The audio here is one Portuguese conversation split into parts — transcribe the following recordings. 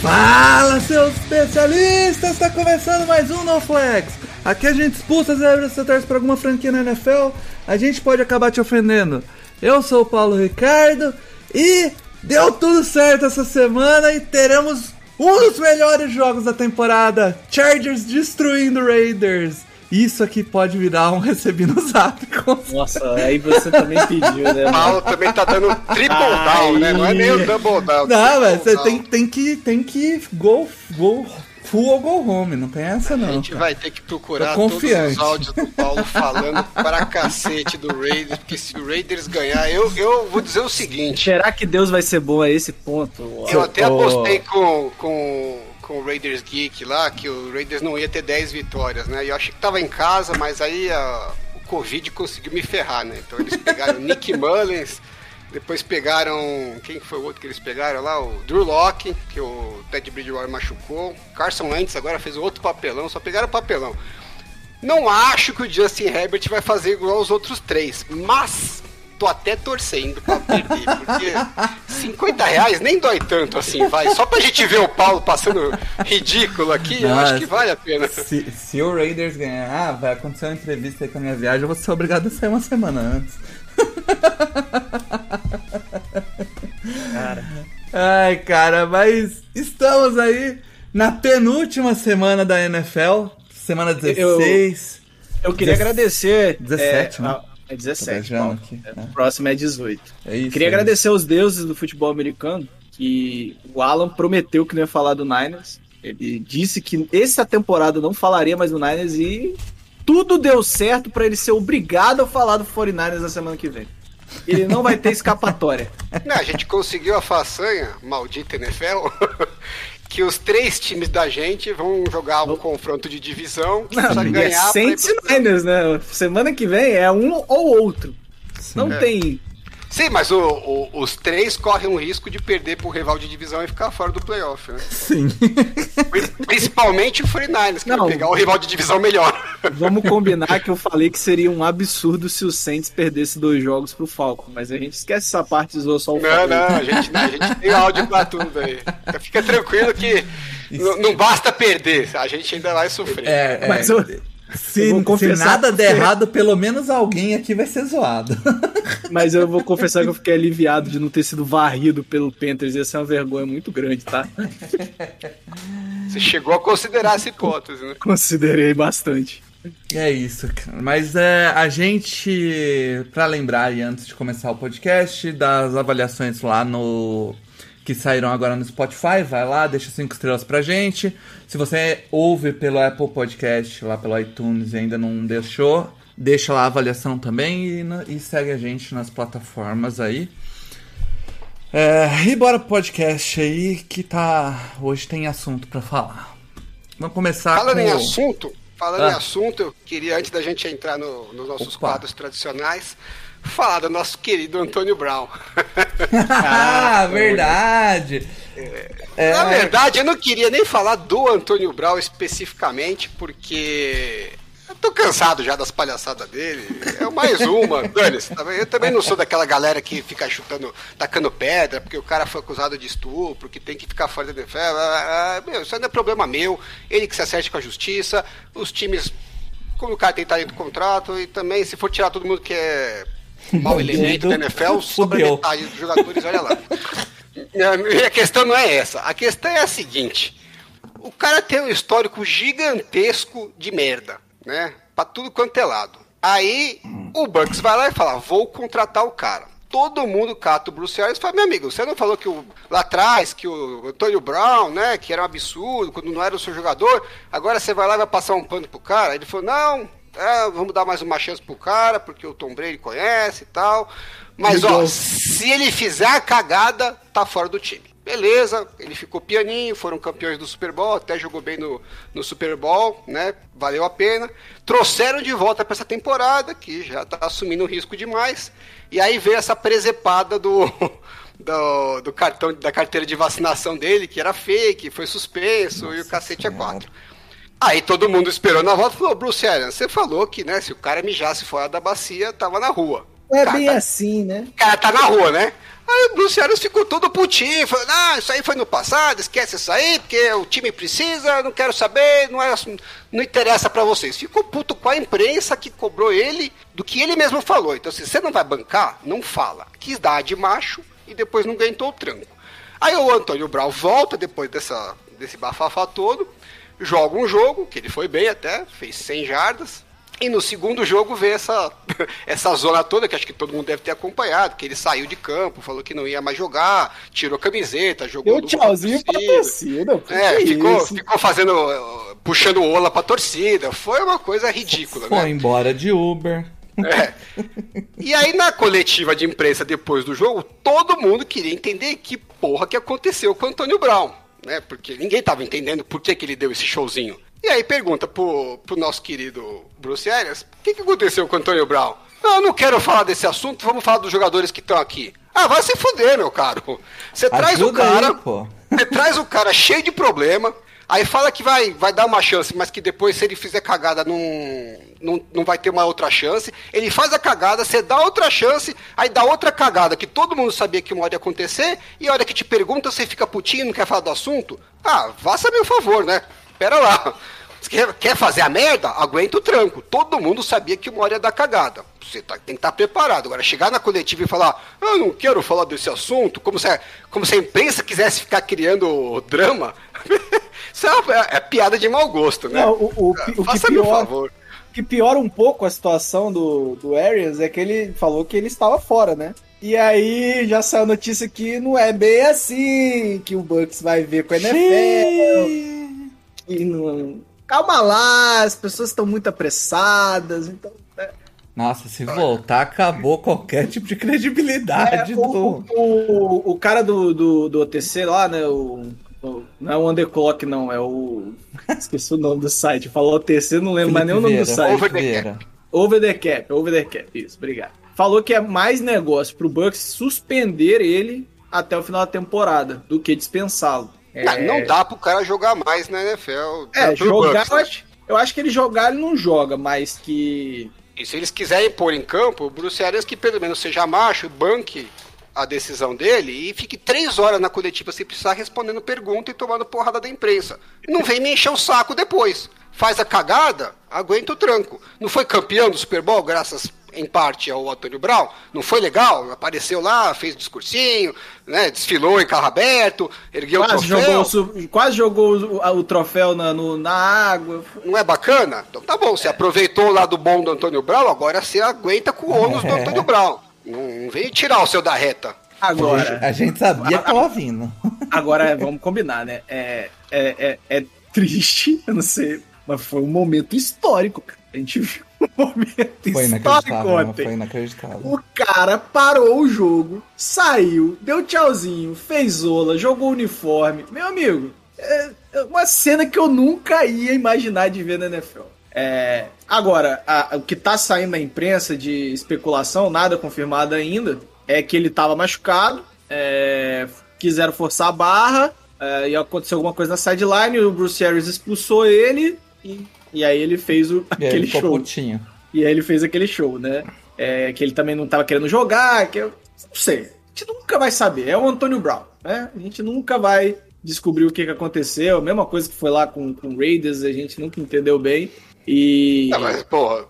Fala, seus especialistas! Está começando mais um No Flex. Aqui a gente expulsa as que você para alguma franquia na NFL, a gente pode acabar te ofendendo. Eu sou o Paulo Ricardo e deu tudo certo essa semana e teremos um dos melhores jogos da temporada: Chargers destruindo Raiders. Isso aqui pode virar um recebi no zap. Nossa, aí você também pediu, né? O Paulo também tá dando triple down, né? Não é nem o double down. Não, mas você tem, tem que tem que go, go full ou go home, não tem essa não. A gente cara. vai ter que procurar todos os áudios do Paulo falando pra cacete do Raiders, porque se o Raiders ganhar, eu, eu vou dizer o seguinte. Será que Deus vai ser bom a esse ponto? Eu até apostei com, com, com o Raiders Geek lá que o Raiders não ia ter 10 vitórias, né? E eu achei que tava em casa, mas aí a- o Covid conseguiu me ferrar, né? Então eles pegaram Nick Mullins, depois pegaram. Quem foi o outro que eles pegaram lá? O Drew Locke, que o Ted Bridgewater machucou. Carson Wentz agora fez outro papelão, só pegaram papelão. Não acho que o Justin Herbert vai fazer igual aos outros três, mas tô até torcendo pra perder, porque 50 reais nem dói tanto assim, vai. Só pra gente ver o Paulo passando ridículo aqui, eu acho que vale a pena. Se, se o Raiders ganhar, ah, vai acontecer uma entrevista aí com a minha viagem, eu vou ser obrigado a sair uma semana antes. Cara, Ai, cara, mas estamos aí na penúltima semana da NFL, semana 16. eu queria Dez- agradecer. 17, é, né? a- É 17, viajando Paulo. aqui, É, né? O próximo é 18. É isso. Queria é agradecer aos deuses do futebol americano que o Alan prometeu que não ia falar do Niners. Ele disse que essa temporada não falaria mais do Niners e tudo deu certo pra ele ser obrigado a falar do 49ers na semana que vem. Ele não vai ter escapatória. Não, a gente conseguiu a façanha, maldita NFL, que os três times da gente vão jogar um confronto de divisão que Não, é ganhar. ir Saints pro- e Niners, né? Semana que vem é um ou outro. Sim. Não tem. Sim, mas o- o- os três correm o risco de perder pro rival de divisão e ficar fora do playoff, né? Sim. Pri- Principalmente o 49ers, que Não. vai pegar o rival de divisão melhor. Vamos combinar que eu falei que seria um absurdo se o Saints perdesse dois jogos pro Falcon, mas a gente esquece essa parte e zoou só o Não, Falcon. não, a gente, não, a gente tem áudio pra tudo aí. Fica tranquilo que não basta perder, a gente ainda vai sofrer. É, é, Mas eu- se, eu vou se nada der errado, pelo menos alguém aqui vai ser zoado. Mas eu vou confessar que eu fiquei aliviado de não ter sido varrido pelo Panthers. Ia ser uma vergonha muito grande, tá? Você chegou a considerar essa hipótese, né? Considerei bastante. É isso, cara. Mas é, a gente, pra lembrar aí antes de começar o podcast, das avaliações lá no. Que saíram agora no Spotify, vai lá, deixa cinco estrelas pra gente. Se você ouve pelo Apple Podcast, lá pelo iTunes e ainda não deixou, deixa lá a avaliação também e, e segue a gente nas plataformas aí. É, e bora pro podcast aí que tá. Hoje tem assunto pra falar. Vamos começar Falando com. em assunto, falando em Ah. assunto, eu queria, antes da gente entrar no- nos nossos Opa. quadros tradicionais, falar do nosso querido Antônio Brown. ah, verdade. É, Na verdade, eu não queria nem falar do Antônio Brown especificamente, porque eu tô cansado já das palhaçadas dele. É mais uma. Bem? eu também não sou daquela galera que fica chutando, tacando pedra, porque o cara foi acusado de estupro, que tem que ficar fora da defesa. Ah, ah, Meu, isso não é problema meu. Ele que se acerte com a justiça, os times como o cara tem talento do contrato, e também se for tirar todo mundo que é mau elemento da NFL, sobra Fudeu. metade dos jogadores, olha lá. A minha questão não é essa. A questão é a seguinte: o cara tem um histórico gigantesco de merda, né? Pra tudo quanto é lado. Aí o Bucks vai lá e fala: vou contratar o cara. Todo mundo cata o Bruce Arians e fala: meu amigo, você não falou que o, lá atrás que o Antônio Brown, né, que era um absurdo, quando não era o seu jogador, agora você vai lá e vai passar um pano pro cara? Ele falou: não, é, vamos dar mais uma chance pro cara, porque o Tom Brady conhece e tal. Mas, ó, se ele fizer a cagada, tá fora do time. Beleza, ele ficou pianinho, foram campeões do Super Bowl, até jogou bem no, no Super Bowl, né? Valeu a pena. Trouxeram de volta para essa temporada, que já tá assumindo risco demais. E aí veio essa presepada do, do, do cartão da carteira de vacinação dele, que era fake, foi suspenso Nossa e o cacete é quatro. Aí todo mundo esperou na volta e falou: Bruce Arians, você falou que, né, se o cara mijasse fora da bacia, tava na rua. É bem tá, assim, né? O cara tá na rua, né? Aí o Bruce Arians ficou todo putinho, falou, ah, isso aí foi no passado, esquece isso aí, porque o time precisa, não quero saber, não, é, não interessa para vocês. Ficou puto com a imprensa que cobrou ele do que ele mesmo falou. Então, se você não vai bancar, não fala. Quis dar de macho e depois não aguentou o tranco. Aí o Antônio Brown volta depois dessa, desse bafafá todo, joga um jogo, que ele foi bem até, fez 100 jardas, e no segundo jogo vê essa, essa zona toda, que acho que todo mundo deve ter acompanhado, que ele saiu de campo, falou que não ia mais jogar, tirou camiseta, jogou... Deu tchauzinho pra torcida. É, ficou, ficou fazendo, puxando ola pra torcida, foi uma coisa ridícula, foi né? Embora de Uber. É. E aí na coletiva de imprensa depois do jogo, todo mundo queria entender que porra que aconteceu com o Antônio Brown, né? Porque ninguém tava entendendo por que, que ele deu esse showzinho. E aí pergunta pro, pro nosso querido Bruce Arias, o que, que aconteceu com o Antônio Brown? Não, eu não quero falar desse assunto, vamos falar dos jogadores que estão aqui. Ah, vai se fuder, meu caro. Você traz o cara, aí, você traz o cara cheio de problema, aí fala que vai, vai dar uma chance, mas que depois, se ele fizer cagada, não, não, não vai ter uma outra chance. Ele faz a cagada, você dá outra chance, aí dá outra cagada, que todo mundo sabia que uma hora ia acontecer, e a hora que te pergunta, você fica putinho, não quer falar do assunto? Ah, faça meu favor, né? Pera lá. Quer, quer fazer a merda? Aguenta o tranco. Todo mundo sabia que uma hora ia dar cagada. Você tá, tem que estar tá preparado. Agora, chegar na coletiva e falar, eu não quero falar desse assunto, como se, como se a imprensa quisesse ficar criando drama, isso é, é, é, piada de mau gosto, né? Não, o, o, o, Faça que pior, favor. O que piora um pouco a situação do, do Arias é que ele falou que ele estava fora, né? E aí já saiu a notícia que não é bem assim, que o Bucks vai ver com a NFL. E não... Calma lá, as pessoas estão muito apressadas, então. É... Nossa, se voltar, acabou qualquer tipo de credibilidade é, do. O, o, o cara do, do, do OTC lá, né? O, o, não é o Underclock, não, é o. Esqueci o nome do site. Falou OTC, não lembro Felipe mais nem o nome do site. Over the Cap. Over the Cap, Over the Cap, isso, obrigado. Falou que é mais negócio pro Bucks suspender ele até o final da temporada do que dispensá-lo. É... Não, dá pro cara jogar mais na NFL. É, jogar, Bucks, eu, acho, eu acho que ele jogar, ele não joga, mas que. E se eles quiserem pôr em campo, o Bruce Arians que pelo menos seja macho, banque a decisão dele e fique três horas na coletiva sem precisar respondendo pergunta e tomando porrada da imprensa. Não vem me encher o saco depois. Faz a cagada, aguenta o tranco. Não foi campeão do Super Bowl graças em parte ao Antônio Brown, não foi legal? Apareceu lá, fez discursinho, né, desfilou em carro aberto, ergueu quase o troféu. Jogou, quase jogou o, o troféu na, no, na água. Não é bacana? Então tá bom, você é. aproveitou o lado bom do Antônio Brown, agora você aguenta com o ônus do Antônio Brown. Não vem tirar o seu da reta. Agora. A gente sabia que tava vindo. Agora, vamos combinar, né? É, é, é, é triste, eu não sei, mas foi um momento histórico. A gente viu momento foi histórico ontem. Foi inacreditável. O cara parou o jogo, saiu, deu tchauzinho, fez ola, jogou o uniforme. Meu amigo, é uma cena que eu nunca ia imaginar de ver na NFL. É, agora, a, o que tá saindo na imprensa de especulação, nada confirmado ainda, é que ele tava machucado, é, quiseram forçar a barra, é, e aconteceu alguma coisa na sideline, o Bruce Harris expulsou ele e e aí ele fez o, aquele ele show. Putinho. E aí ele fez aquele show, né? É, que ele também não tava querendo jogar, que eu não sei. A gente nunca vai saber. É o Antônio Brown, né? A gente nunca vai descobrir o que, que aconteceu. A mesma coisa que foi lá com o Raiders, a gente nunca entendeu bem. E. Não, mas, porra,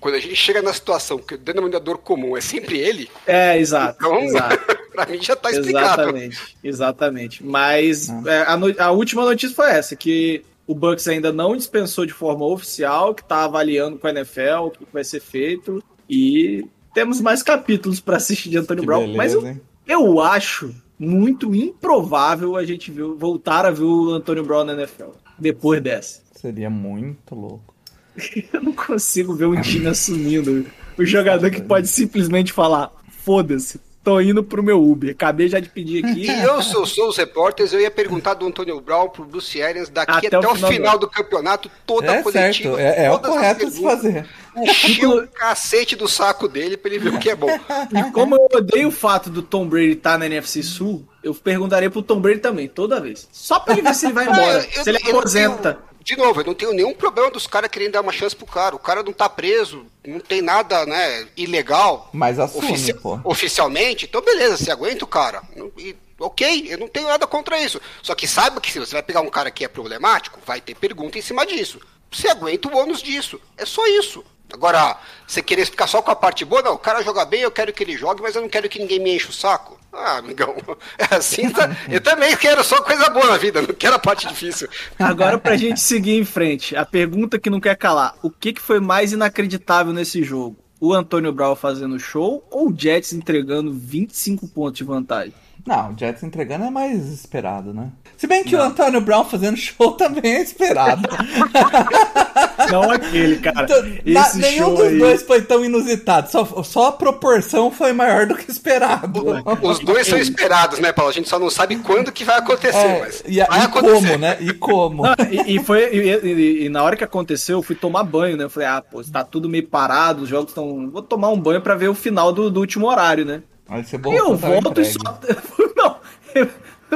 quando a gente chega na situação que o denominador comum é sempre ele. É, exato. Então, exato. pra mim já tá explicado. Exatamente, exatamente. Mas ah. é, a, a, última notícia foi essa: que o Bucks ainda não dispensou de forma oficial, que está avaliando com a NFL o que vai ser feito. E temos mais capítulos para assistir de Antônio que Brown. Beleza, mas eu, eu acho muito improvável a gente ver, voltar a ver o Antônio Brown na NFL depois dessa. Seria muito louco. eu não consigo ver um time assumindo o jogador que pode simplesmente falar: foda-se, tô indo pro meu Uber. Acabei já de pedir aqui. E eu, se eu sou os repórteres, eu ia perguntar do Antônio Brown pro Bruce Arians daqui Até até, o o final final do campeonato, toda a É coletiva. certo, é, é o correto de se fazer. Encher o cacete do saco dele pra ele ver o que é bom. E como eu odeio o fato do Tom Brady estar na NFC Sul, eu perguntaria pro Tom Brady também, toda vez. Só pra ele ver se ele vai embora. Eu- se ele eu aposenta. tenho- de novo, eu não tenho nenhum problema dos caras querendo dar uma chance pro cara. O cara não tá preso, não tem nada, né, ilegal. Mas assume, ofici- pô. Oficialmente, então beleza, você aguenta o cara. E- ok, eu não tenho nada contra isso. Só que saiba que se você vai pegar um cara que é problemático, vai ter pergunta em cima disso. Você aguenta o ônus disso. É só isso. Agora, você querer ficar só com a parte boa, não, o cara joga bem, eu quero que ele jogue, mas eu não quero que ninguém me enche o saco. Ah, amigão, é assim, tá? eu também quero só coisa boa na vida, não quero a parte difícil. Agora, pra gente seguir em frente, a pergunta que não quer calar: o que, que foi mais inacreditável nesse jogo? O Antônio Brown fazendo show ou o Jets entregando 25 pontos de vantagem? Não, o Jets entregando é mais esperado, né? Se bem que o Antônio Brown fazendo show também é esperado. Não aquele, cara. Então, na- nenhum show dos aí. dois foi tão inusitado. Só, só a proporção foi maior do que esperado. Os dois são esperados, né, Paulo? A gente só não sabe quando que vai acontecer, É, mas e, vai e acontecer. como, né? E como? Não, e, e foi e, e- e na hora que aconteceu, eu fui tomar banho, né? Eu falei, ah, pô, tá tudo meio parado, os jogos estão. Vou tomar um banho pra ver o final do, do último horário, né? Aí você E voltou, eu tava volto e só. Não, eu-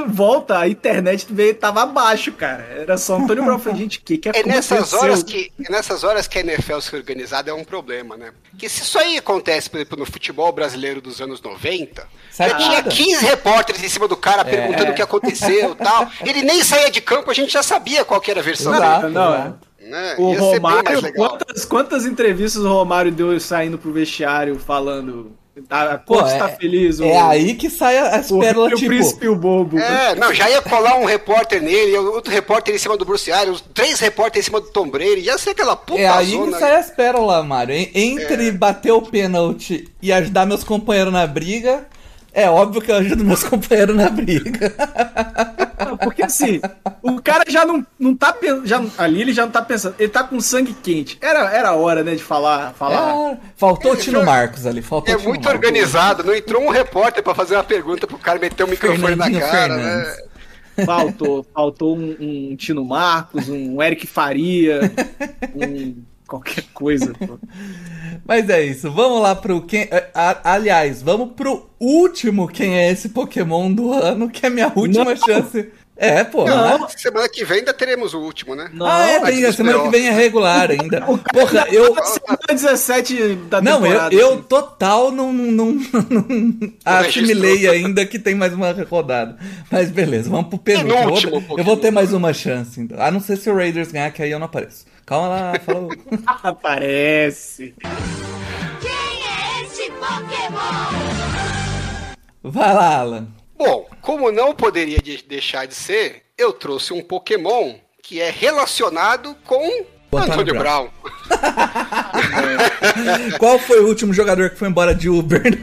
volta, a internet veio, tava abaixo, cara. Era só Antônio Brown. Falei, gente, o que, que É aconteceu? nessas horas que é nessas horas que a NFL se organizada é um problema, né? Que se isso aí acontece, por exemplo, no futebol brasileiro dos anos 90, Sai já tinha nada. 15 repórteres em cima do cara perguntando o que aconteceu e tal. Ele nem saía de campo, a gente já sabia qual que era a versão Exato. dele. Não, exato. Né? O Ia Romário, quantas, quantas entrevistas o Romário deu saindo pro vestiário falando. A corte Pô, tá é- feliz, o, É aí que sai as o, pérolas, o tipo... príncipe e o bobo. É, não, já ia colar um repórter nele, outro repórter em cima do Bruce Arians, três repórteres em cima do Tom Brady, ia ser aquela puta É aí que zona. sai as pérolas, Mário. En- Entre bater o pênalti e ajudar meus companheiros na briga, é óbvio que eu ajudo meus companheiros na briga. Não, Porque assim, o cara já não, não tá pensando. Ali ele já não tá pensando. Ele tá com sangue quente. Era, era a hora, né, de falar. falar. É, faltou o Tino Marcos ali, faltou É muito Marcos. organizado, não entrou um repórter pra fazer uma pergunta pro cara meter o microfone na cara, Fernandes. né? Faltou, faltou um, um Tino Marcos, um Eric Faria, um qualquer coisa. pô. Mas é isso, vamos lá pro quem. a- aliás, vamos pro último quem é esse Pokémon do ano, que é a minha última Não. chance. É, pô. Não. né? Semana que vem ainda teremos o último, né? Não, ah, é, tem, a semana que vem é regular ainda. Porra, eu. Semana 17 da Não, eu, temporada. eu assim. total não, não, não assimilei ainda que tem mais uma rodada. Mas beleza, vamos pro penúltimo. Eu Penúltimo vou, eu vou ter mais uma chance. Então. A não ser se o Raiders ganhar, que aí eu não apareço. Calma lá, falou. Aparece. Quem é esse Pokémon? Vai lá, Alan. Bom, como não poderia de- deixar de ser, eu trouxe um Pokémon que é relacionado com O Antônio Brown. Brown. Qual foi o último jogador que foi embora de Uber?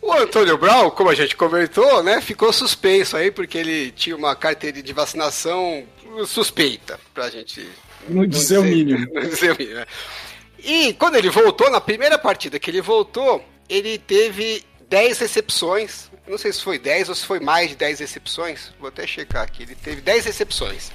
O Antônio Brown, como a gente comentou, né, ficou suspenso aí porque ele tinha uma carteira de vacinação suspeita, pra gente Não dizer o mínimo. Não dizer o mínimo. E quando ele voltou, na primeira partida que ele voltou, ele teve 10 recepções. Não sei se foi 10 ou se foi mais de 10 recepções. Vou até checar aqui. Ele teve 10 recepções.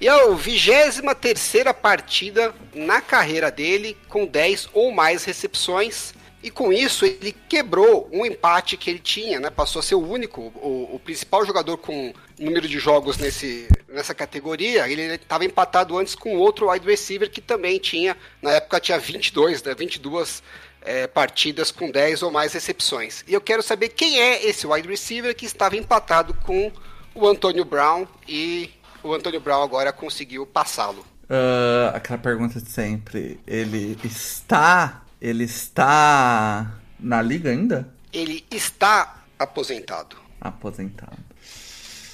E é a 23 partida na carreira dele com 10 ou mais recepções. E com isso ele quebrou um empate que ele tinha, né? Passou a ser o único, o, o principal jogador com número de jogos nesse, nessa categoria. Ele estava empatado antes com outro wide receiver que também tinha, na época tinha 22, né? 22 é, partidas com 10 ou mais recepções. E eu quero saber quem é esse wide receiver que estava empatado com o Antônio Brown e o Antônio Brown agora conseguiu passá-lo. Ah, aquela pergunta de sempre. Ele está. Ele está na liga ainda? Ele está aposentado. Aposentado.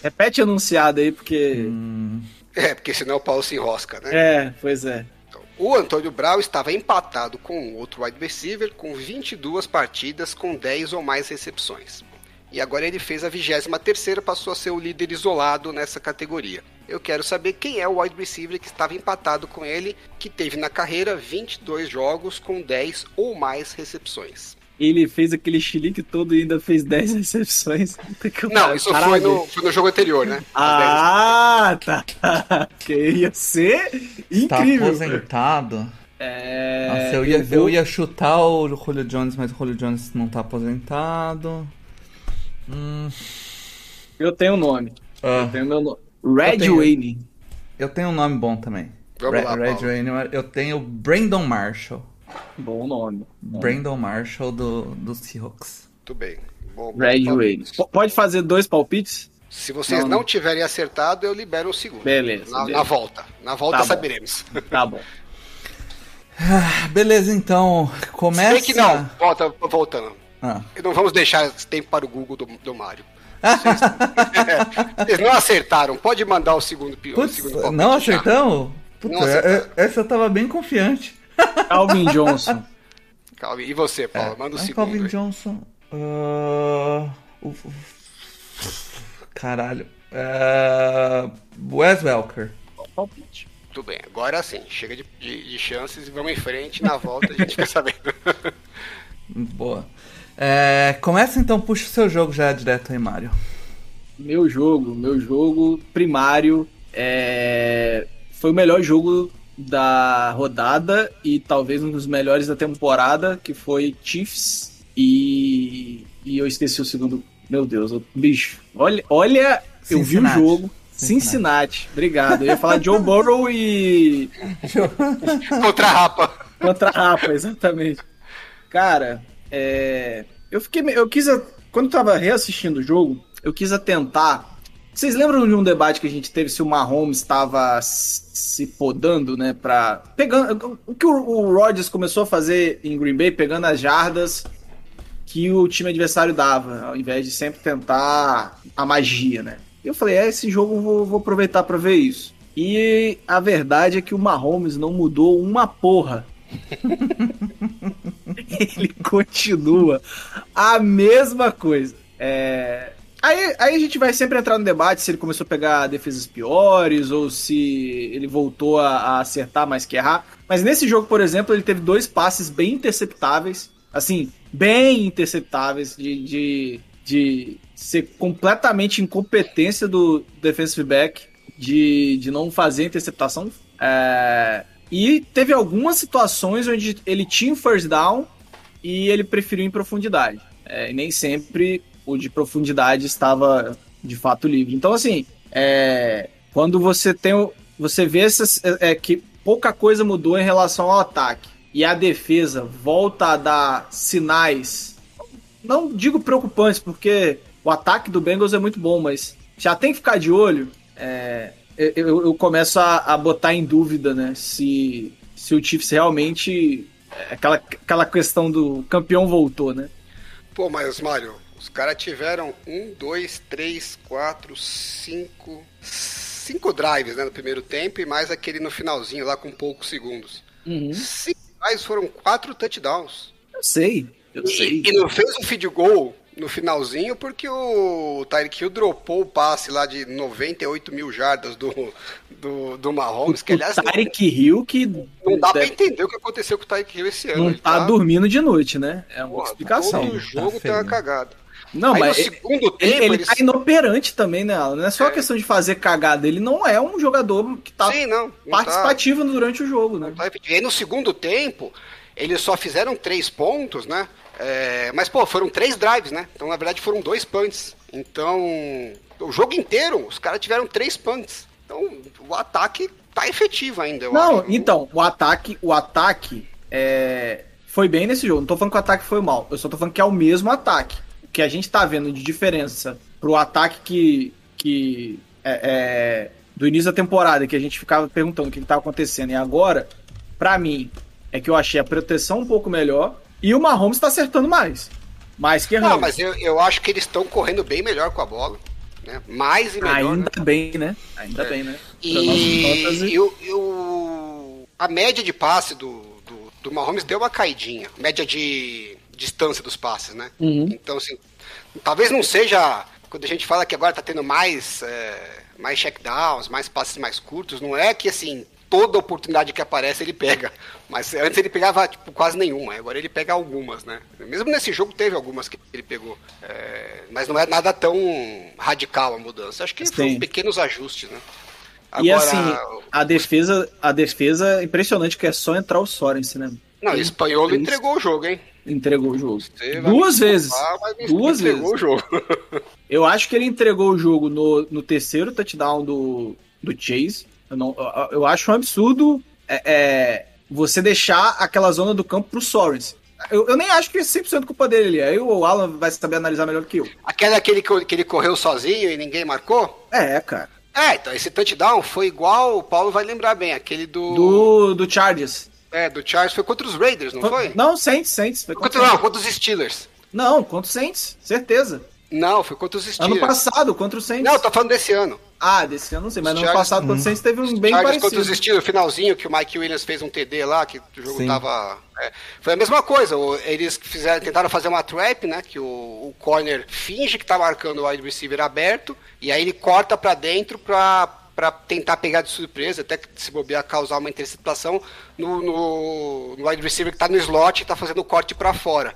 Repete anunciado aí, porque. É, porque senão o Paulo se enrosca, né? É, pois é. Então, o Antônio Brown estava empatado com outro wide receiver com 22 partidas com 10 ou mais recepções. E agora ele fez a 23 terceira, passou a ser o líder isolado nessa categoria. Eu quero saber quem é o wide receiver que estava empatado com ele, que teve na carreira 22 jogos com 10 ou mais recepções. Ele fez aquele chilique todo e ainda fez 10 recepções. Não, isso foi no, foi no jogo anterior, né? Ah, tá. que ia ser Tá incrível. aposentado. É, Nossa, eu ia, eu ia chutar o Julio Jones, mas o Julio Jones não tá aposentado. Hum, Eu tenho um nome. ah, Eu tenho meu nome. Red tenho. Wayne. eu tenho um nome bom também. Vamos Red, lá, Red Paulo. Rainier, eu tenho Brandon Marshall. Bom nome. Brandon Marshall do, do Seahawks. Muito bem. Bom, bom Red. Wayne. P- Pode fazer dois palpites? Se vocês Não, não, não. tiverem acertado, eu libero um segundo. Beleza, Na, beleza. na volta. Na volta Tá bom. saberemos. Tá bom. Ah, Beleza, então. Se Começa. bem que não. Volta, voltando. Ah, Não vamos deixar esse tempo para o Google do, do Mário. Vocês, Vocês não acertaram. Pode mandar o segundo pi- o Putz, segundo não acertamos? Puta, Não acertamos. é- essa eu tava bem confiante. Calvin Johnson. Calma. E você, Paulo? Manda o É, segundo. Calvin aí. Johnson. ah, o- o- Caralho. Ah, Wes Welker. Palpite. Tudo bem. Agora sim. Chega de, de- de chances e vamos em frente. Na volta a gente fica sabendo. Boa. É, começa então, puxa o seu jogo já direto aí, Mário. Meu jogo, meu jogo primário é... foi o melhor jogo da rodada e talvez um dos melhores da temporada, que foi Chiefs e, e eu esqueci o segundo. Meu Deus, eu- bicho, olha, olha, eu vi o jogo. Cincinnati. Cincinnati, obrigado. Eu ia falar Joe Burrow e Contra a Rapa. Contra a Rapa, exatamente. Cara, é, eu fiquei. Eu quis. Quando tava reassistindo o jogo, eu quis atentar. Vocês lembram de um debate que a gente teve se o Mahomes estava se podando, né? Pra. Pegando. O que o, o Rodgers começou a fazer em Green Bay, pegando as jardas que o time adversário dava, ao invés de sempre tentar a magia, né? Eu falei, é, esse jogo eu vou, vou aproveitar pra ver isso. E a verdade é que o Mahomes não mudou uma porra. Ele continua a mesma coisa. É, Aí, aí a gente vai sempre entrar no debate se ele começou a pegar defesas piores ou se ele voltou a, a acertar mais que errar. Mas nesse jogo, por exemplo, ele teve dois passes bem interceptáveis. Assim, bem interceptáveis de, de, de ser completamente incompetência do defensive back de, de não fazer interceptação. É, e teve algumas situações onde ele tinha o first down e ele preferiu em profundidade. É, nem sempre o de profundidade estava de fato livre. Então, assim, é, quando você tem. Você vê essas, é, é, que pouca coisa mudou em relação ao ataque. E a defesa volta a dar sinais. Não digo preocupantes, porque o ataque do Bengals é muito bom, mas já tem que ficar de olho. É, eu, eu começo a, a botar em dúvida, né? Se, se o Chiefs realmente. Aquela, aquela questão do campeão voltou, né? Pô, mas, Mário, os caras tiveram um, dois, três, quatro, cinco. Cinco drives né, no primeiro tempo e mais aquele no finalzinho lá com poucos segundos. Cinco drives foram quatro touchdowns. Eu sei, eu sei. E, e não fez um feed goal no finalzinho porque o Tyreek Hill dropou o passe lá de 98 mil jardas do, do, do Mahomes, que aliás o Tyreek Hill que não dá pra deve- entender o que aconteceu com o Tyreek Hill esse ano. não Ele tá dormindo de noite, né? É uma Porra, explicação. Todo jogo Tá tem uma cagada. Não, Aí mas no ele, segundo tempo ele, ele tá inoperante também, né? Não é só É. questão de fazer cagada, ele não é um jogador que tá Sim, não. não tá- participativo durante o jogo, né? tá. E aí no segundo tempo, eles só fizeram três pontos, né? É, mas, pô, foram três drives, né? Então, na verdade, foram dois punts. Então, o jogo inteiro, os caras tiveram três punts. Então, o ataque tá efetivo ainda, eu Não, acho. então, o ataque, o ataque é, foi bem nesse jogo. Não tô falando que o ataque foi mal. Eu só tô falando que é o mesmo ataque. O que a gente tá vendo de diferença pro ataque que, que é, é, do início da temporada, que a gente ficava perguntando o que, que tava acontecendo, e agora, pra mim, é que eu achei a proteção um pouco melhor e o Mahomes tá acertando mais. Mais que. Não, mas eu, eu acho que eles estão correndo bem melhor com a bola. Né? Mais e melhor, Ainda né? bem, né? Ainda bem, né? Pra E, e o- e o- a média de passe do, do, do Mahomes deu uma caidinha. Média de distância dos passes, né? Uhum. Então, assim, talvez não seja quando a gente fala que agora tá tendo mais, é, mais checkdowns, mais passes mais curtos, não é que assim, toda oportunidade que aparece ele pega. Mas antes ele pegava tipo, quase nenhuma, agora ele pega algumas, né? Mesmo nesse jogo teve algumas que ele pegou. É, mas não é nada tão radical a mudança. Acho que foram pequenos ajustes, né? e assim, a defesa, a defesa, impressionante que é só entrar o Sorensen, né? Não, o espanhol entregou o jogo, hein? Entregou o jogo. Você Duas vezes. desculpar, Duas entregou vezes. o jogo. Eu acho que ele entregou o jogo no, no terceiro touchdown do, do Chase. Eu, não, eu, eu acho um absurdo é, é, você deixar aquela zona do campo pro Sorensen. Eu, eu nem acho que é 100% culpa dele. Aí o Alan vai saber analisar melhor que eu. Aquele aquele que, que ele correu sozinho e ninguém marcou? É, cara. É, então esse touchdown foi igual, o Paulo vai lembrar bem, aquele do. Do, do Chargers. É, do Charles foi contra os Raiders, não foi? Não, Saints, Saints. Foi contra, Contra, não, contra os Steelers. Não, contra o Saints, certeza. Não, foi contra os Steelers. Ano passado, contra o Saints. Não, tô falando desse ano. Ah, desse ano não sei, mas no ano Chargers- passado, contra o Saints, teve um bem Chargers contra parecido. os Steelers, o finalzinho que o Mike Williams fez um TD lá, que o jogo Sim. tava. é, foi a mesma coisa. o- Eles fizeram, tentaram fazer uma trap, né? Que o, o corner finge que tá marcando o wide receiver aberto, e aí ele corta pra dentro pra, pra tentar pegar de surpresa, até que se bobear causar uma interceptação no, no, no wide receiver que tá no slot e tá fazendo o corte pra fora.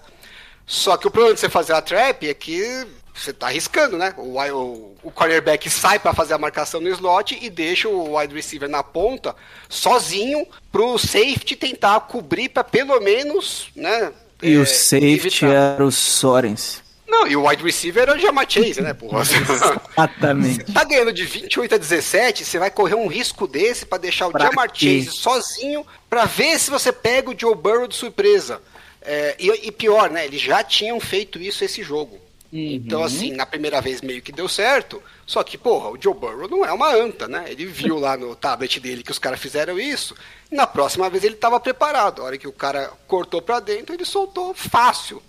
Só que o problema de você fazer a trap é que você tá arriscando, né? O, o, o cornerback sai para fazer a marcação no slot e deixa o wide receiver na ponta sozinho pro safety tentar cobrir para pelo menos, né? E é, o safety evitar. era o Sorens. Não, e o wide receiver era o Jamar Chase, né, porra? Exatamente. tá ganhando de 28 a 17, você vai correr um risco desse pra deixar o Pra Jamar? Chase sozinho pra ver se você pega o Joe Burrow de surpresa. É, e, e pior, né? Eles já tinham feito isso esse jogo. Então, assim, na primeira vez meio que deu certo. Só que, porra, o Joe Burrow não é uma anta, né? Ele viu lá no tablet dele que os caras fizeram isso. E na próxima vez ele tava preparado. A hora que o cara cortou pra dentro, ele soltou fácil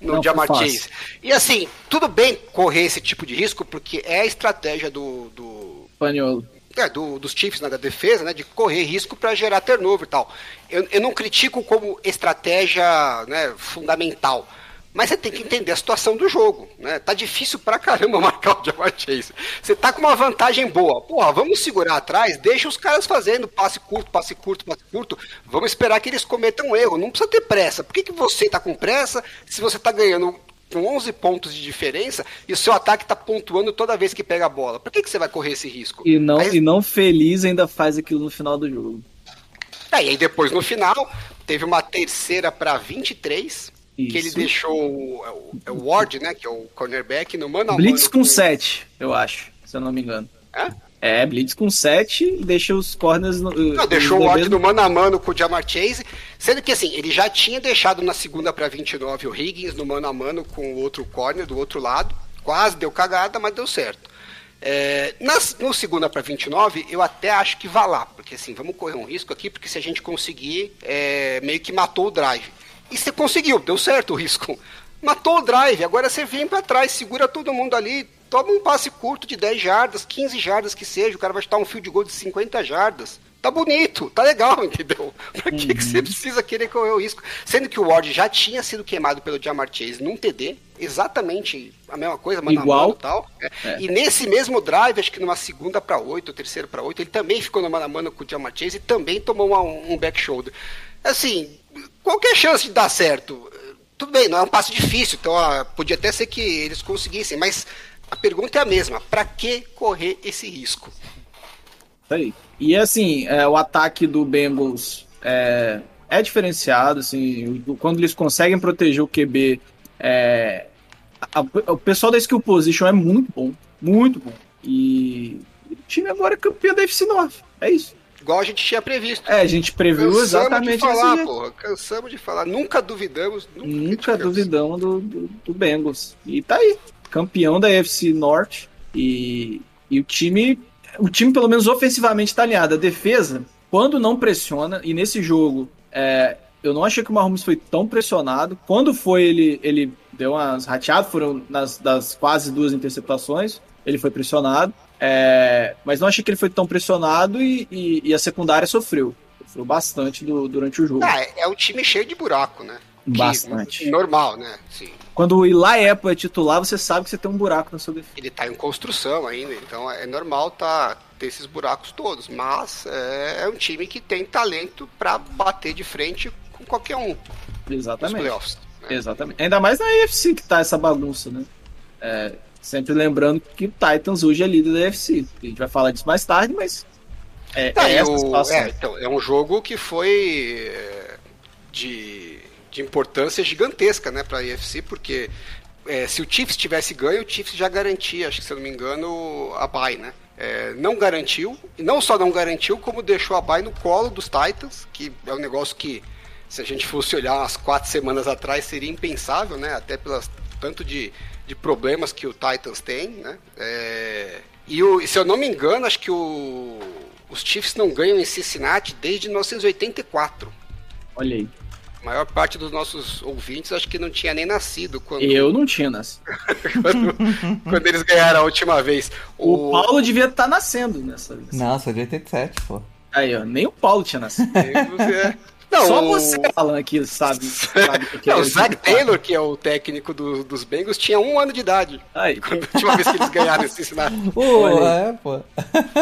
no Não, Jamar. Chase. E assim, tudo bem correr esse tipo de risco, porque é a estratégia do, do, Paniolo. é, do- dos Chiefs né, da defesa, né, de correr risco para gerar turnover e tal. Eu, eu não critico como estratégia né, fundamental, mas você tem que entender a situação do jogo. Né? Tá difícil pra caramba marcar o Jamar Chase. Você tá com uma vantagem boa. Porra, vamos segurar atrás, deixa os caras fazendo passe curto, passe curto, passe curto. Vamos esperar que eles cometam um erro. Não precisa ter pressa. Por que, que você tá com pressa se você tá ganhando com 11 pontos de diferença e o seu ataque tá pontuando toda vez que pega a bola? Por que, que você vai correr esse risco? E não, Aí- e não feliz ainda faz aquilo no final do jogo. É, e aí depois no final teve uma terceira para 23, que ele Isso. deixou o, é o- é o Ward, né, que é o cornerback, no mano Blitz mano com 7, eu acho, se eu não me engano. Hã? É, Blitz com 7 e deixa os corners no. Não, deixou o Ward no mano a mano com o Jamar Chase, sendo que assim, ele já tinha deixado na segunda para 29 o Higgins no mano a mano com o outro corner do outro lado, quase deu cagada, mas deu certo. É, nas- no segunda para 29, eu até acho que vai lá, porque assim, vamos correr um risco aqui, porque se a gente conseguir, é, meio que matou o drive. E você conseguiu, deu certo o risco. Matou o drive, agora você vem para trás, segura todo mundo ali, toma um passe curto de 10 jardas, 15 jardas que seja, o cara vai chutar um field goal de 50 jardas. Tá bonito, tá legal, entendeu? Pra que, que você precisa querer correr o risco? Sendo que o Ward já tinha sido queimado pelo Jamar Chase num TD, exatamente a mesma coisa, mano a Igual. mano e tal. É. E nesse mesmo drive, acho que numa segunda para 8, ou terceira para 8, ele também ficou no mano a mano com o Jamar Chase e também tomou uma- um back shoulder. Assim, qualquer chance de dar certo. Tudo bem, não é um passo difícil, então ah, podia até ser que eles conseguissem, mas a pergunta é a mesma: pra que correr esse risco? Aí. E assim, é, o ataque do Bengals é, é diferenciado, assim, quando eles conseguem proteger o QB, é, a- a- o pessoal da skill position é muito bom, muito bom. E o time agora é campeão da FC North. É isso. Igual a gente tinha previsto. É, a gente previu Cansamos exatamente de falar, porra. Cansamos de falar. Nunca duvidamos. Nunca, Nunca duvidamos do, do, do Bengals. E tá aí, campeão da FC Norte. E, e o time, o time pelo menos ofensivamente tá alinhado. A defesa, quando não pressiona, e nesse jogo, é, eu não achei que o Mahomes foi tão pressionado. Quando foi, ele, ele deu umas rateadas, foram nas das quase duas interceptações, ele foi pressionado. É, mas não achei que ele foi tão pressionado e, e- e a secundária sofreu. Sofreu bastante do- durante o jogo. Ah, é, é um time cheio de buraco, né? que- Bastante. Normal, né? Sim. Quando o Eli Apple é titular, você sabe que você tem um buraco na sua defesa. Ele tá em construção ainda, então é normal tá, ter esses buracos todos. Mas é, é um time que tem talento pra bater de frente com qualquer um Exatamente. playoffs. né? Exatamente. Ainda mais na AFC que tá essa bagunça, né? É, sempre lembrando que o Titans hoje é líder da AFC. A gente vai falar disso mais tarde, mas é, Tá, é o- é, então, é um jogo que foi é, de, de importância gigantesca né, para a UFC, porque é, se o Chiefs tivesse ganho, o Chiefs já garantia, acho que se eu não me engano, a bye, né? É, não garantiu, e não só não garantiu, como deixou a bye no colo dos Titans, que é um negócio que, se a gente fosse olhar umas quatro semanas atrás, seria impensável, né? Até pelas tanto de, de problemas que o Titans tem, né? É, e o, se eu não me engano, acho que o, os Chiefs não ganham em Cincinnati desde 1984. Olha aí. A maior parte dos nossos ouvintes acho que não tinha nem nascido quando, Eu não tinha nascido. quando, quando eles ganharam a última vez. O, Paulo devia estar nascendo nessa. Não, sou de 87, pô. Aí, ó. Nem o Paulo tinha nascido. Você- Não, Só você falando aqui, sabe? sabe o que é Não, o Zach 84. Taylor, que é o técnico do- dos Bengals, tinha um ano de idade. Aí. Quando a última vez que eles ganharam em Cincinnati. Pô, é, pô.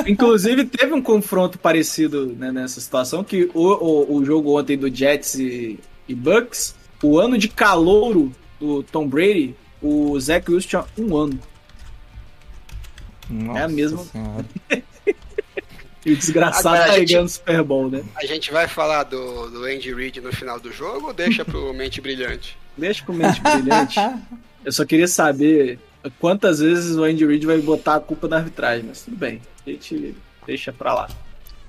Inclusive, teve um confronto parecido né, nessa situação, que o, o, o jogo ontem do Jets e, e Bucks, o ano de calouro do Tom Brady, o Zach Wilson tinha um ano. Nossa É a mesma- Senhora. E o desgraçado Agora, tá gente- ganhando o Super Bowl, né? A gente vai falar do, do Andy Reid no final do jogo ou deixa pro Mente Brilhante? Deixa com mente brilhante. Eu só queria saber quantas vezes o Andy Reid vai botar a culpa na arbitragem, mas tudo bem. A gente deixa pra lá.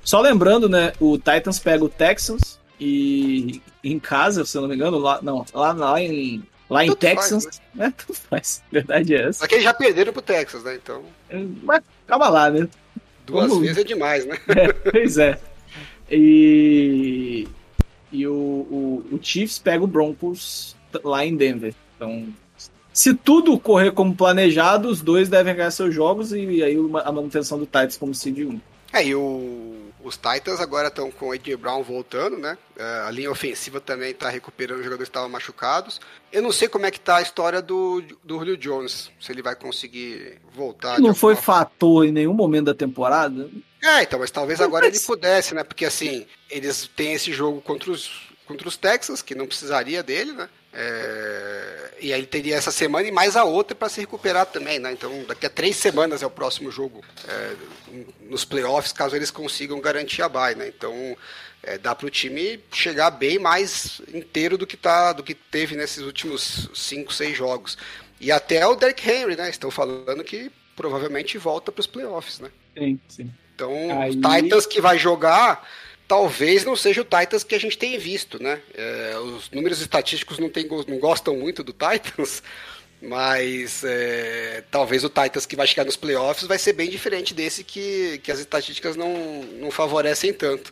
Só lembrando, né? O Titans pega o Texans e em casa, se eu não me engano, lá, não, lá, lá em, lá em Texas, faz, né? Tudo faz. Verdade é essa. Só que eles já perderam pro Texas, né? Então, Mas calma lá, né? Duas Vamos- vezes é demais, né? É, pois é. E, e o, o, o Chiefs pega o Broncos lá em Denver. Então, se tudo correr como planejado, os dois devem ganhar seus jogos e aí a manutenção do Titans como seed 1. É, e o- os Titans agora estão com o A.J. Brown voltando, né? É, A linha ofensiva também está recuperando os jogadores que estavam machucados. Eu não sei como é que tá a história do, do Julio Jones, se ele vai conseguir voltar. Não foi alguma fator em nenhum momento da temporada. É, então, mas talvez agora mas- ele pudesse, né? Porque assim, eles têm esse jogo contra os, contra os Texans, que não precisaria dele, né? É, E aí ele teria essa semana e mais a outra para se recuperar também, né? Então, daqui a três semanas é o próximo jogo é, nos playoffs, caso eles consigam garantir a bye, né? Então, é, dá para o time chegar bem mais inteiro do que, tá, do que teve nesses últimos cinco, seis jogos. E até o Derrick Henry, né? Estão falando que provavelmente volta para os playoffs, né? Sim, sim. Então, Aí- Titans que vai jogar, talvez não seja o Titans que a gente tem visto, né? É, os números estatísticos não, tem, não gostam muito do Titans, mas é, talvez o Titans que vai chegar nos playoffs vai ser bem diferente desse que, que as estatísticas não, não favorecem tanto.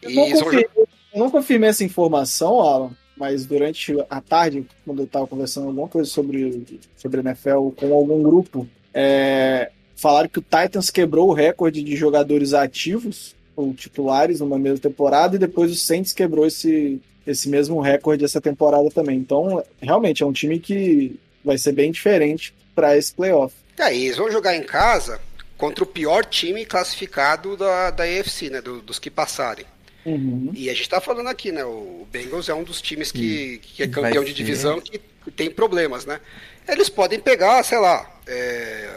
Eu não, confirmei, eu não confirmei essa informação, Alan, mas durante a tarde, quando eu estava conversando alguma coisa sobre, sobre NFL com algum grupo, é, falaram que o Titans quebrou o recorde de jogadores ativos ou titulares numa mesma temporada e depois o Saints quebrou esse, esse mesmo recorde essa temporada também. Então, realmente, é um time que vai ser bem diferente para esse playoff. É, e eles vão jogar em casa contra o pior time classificado da, da AFC, né? do- dos que passarem. Uhum. E a gente tá falando aqui, né? O Bengals é um dos times que, que é campeão de divisão que tem problemas, né? Eles podem pegar, sei lá, é,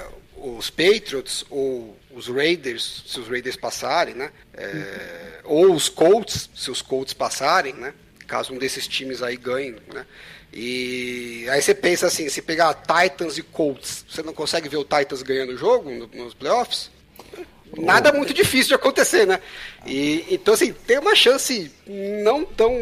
os Patriots ou os Raiders, se os Raiders passarem, né? É, ou os Colts, se os Colts passarem, né? Caso um desses times aí ganhe, né? E aí você pensa assim, se pegar Titans e Colts, você não consegue ver o Titans ganhando o jogo no- nos playoffs? Nada muito difícil de acontecer, né? E, então, assim, tem uma chance não tão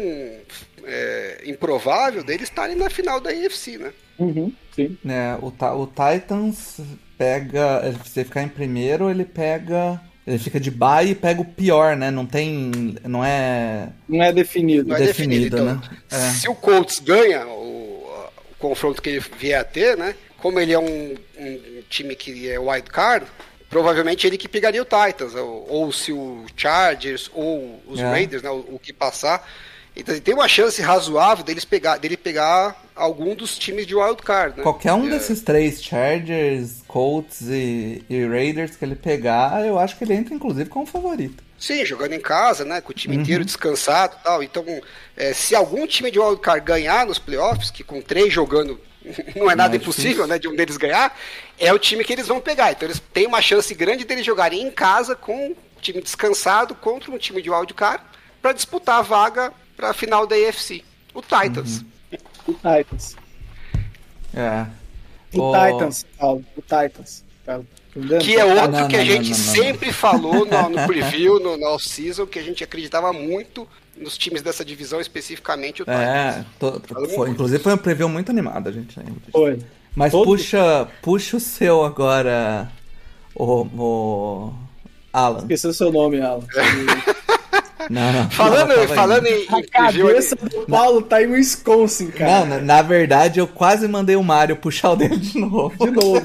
é, improvável deles estarem na final da NFC, né? Uhum. Sim. né, o, o Titans pega. Se você ficar em primeiro, ele pega. Ele fica de bye e pega o pior, né? Não tem. Não é. Não é definido. Não é Definido, definido. né? Então, É. se o Colts ganha o, o confronto que ele vier a ter, né? Como ele é um, um time que é wild card, provavelmente ele que pegaria o Titans, ou, ou se o Chargers ou os É. Raiders, né? O, o que passar, Então tem uma chance razoável deles pegar, dele pegar algum dos times de wild card, né? Qualquer um É, desses três, Chargers, Colts e, e Raiders que ele pegar, eu acho que ele entra inclusive como favorito. Sim, jogando em casa, né? Com o time inteiro descansado e tal. Então, é, se algum time de wildcard ganhar nos playoffs, que com três jogando não é nada é impossível, difícil. né? De um deles ganhar, é o time que eles vão pegar. Então eles têm uma chance grande deles jogarem em casa com o time descansado contra um time de wildcard para disputar a vaga para a final da AFC. O Titans. O Titans. É. O Ô, Titans, Paulo. O Titans. Tá entendendo? Que é outro não, que a não, gente não, não, não. sempre falou no, no preview, no, no off-season, que a gente acreditava muito nos times dessa divisão, especificamente o Titans. É, to- foi- inclusive foi um preview muito animado, a gente lembra. Foi. Mas Todo- puxa, puxa o seu agora, o, o Alan. Esqueci o seu nome, Alan. Não, não. Falando, Alan tava falando em, A em cabeça do Paulo tá em Wisconsin, cara. Não, na, na verdade eu quase mandei o Mário puxar o dele de novo. De novo.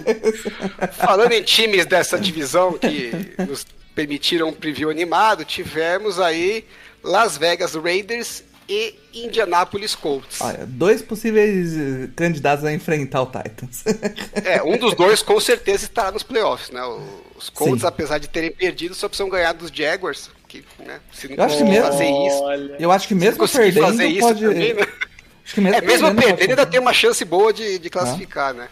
falando em times dessa divisão que nos permitiram um preview animado, tivemos aí Las Vegas Raiders e Indianapolis Colts. Olha, dois possíveis eh, candidatos a enfrentar o Titans. É, um dos dois com certeza estará nos playoffs, né? Os Colts, Sim. apesar de terem perdido, só precisam ganhar dos Jaguars, que, né, se não Eu acho que mesmo- fazer isso, Olha. Eu acho que se mesmo conseguir perdendo fazer isso pode... também, né? Acho que mesmo É, mesmo pode- perdendo ainda tem uma chance boa de, de classificar, né?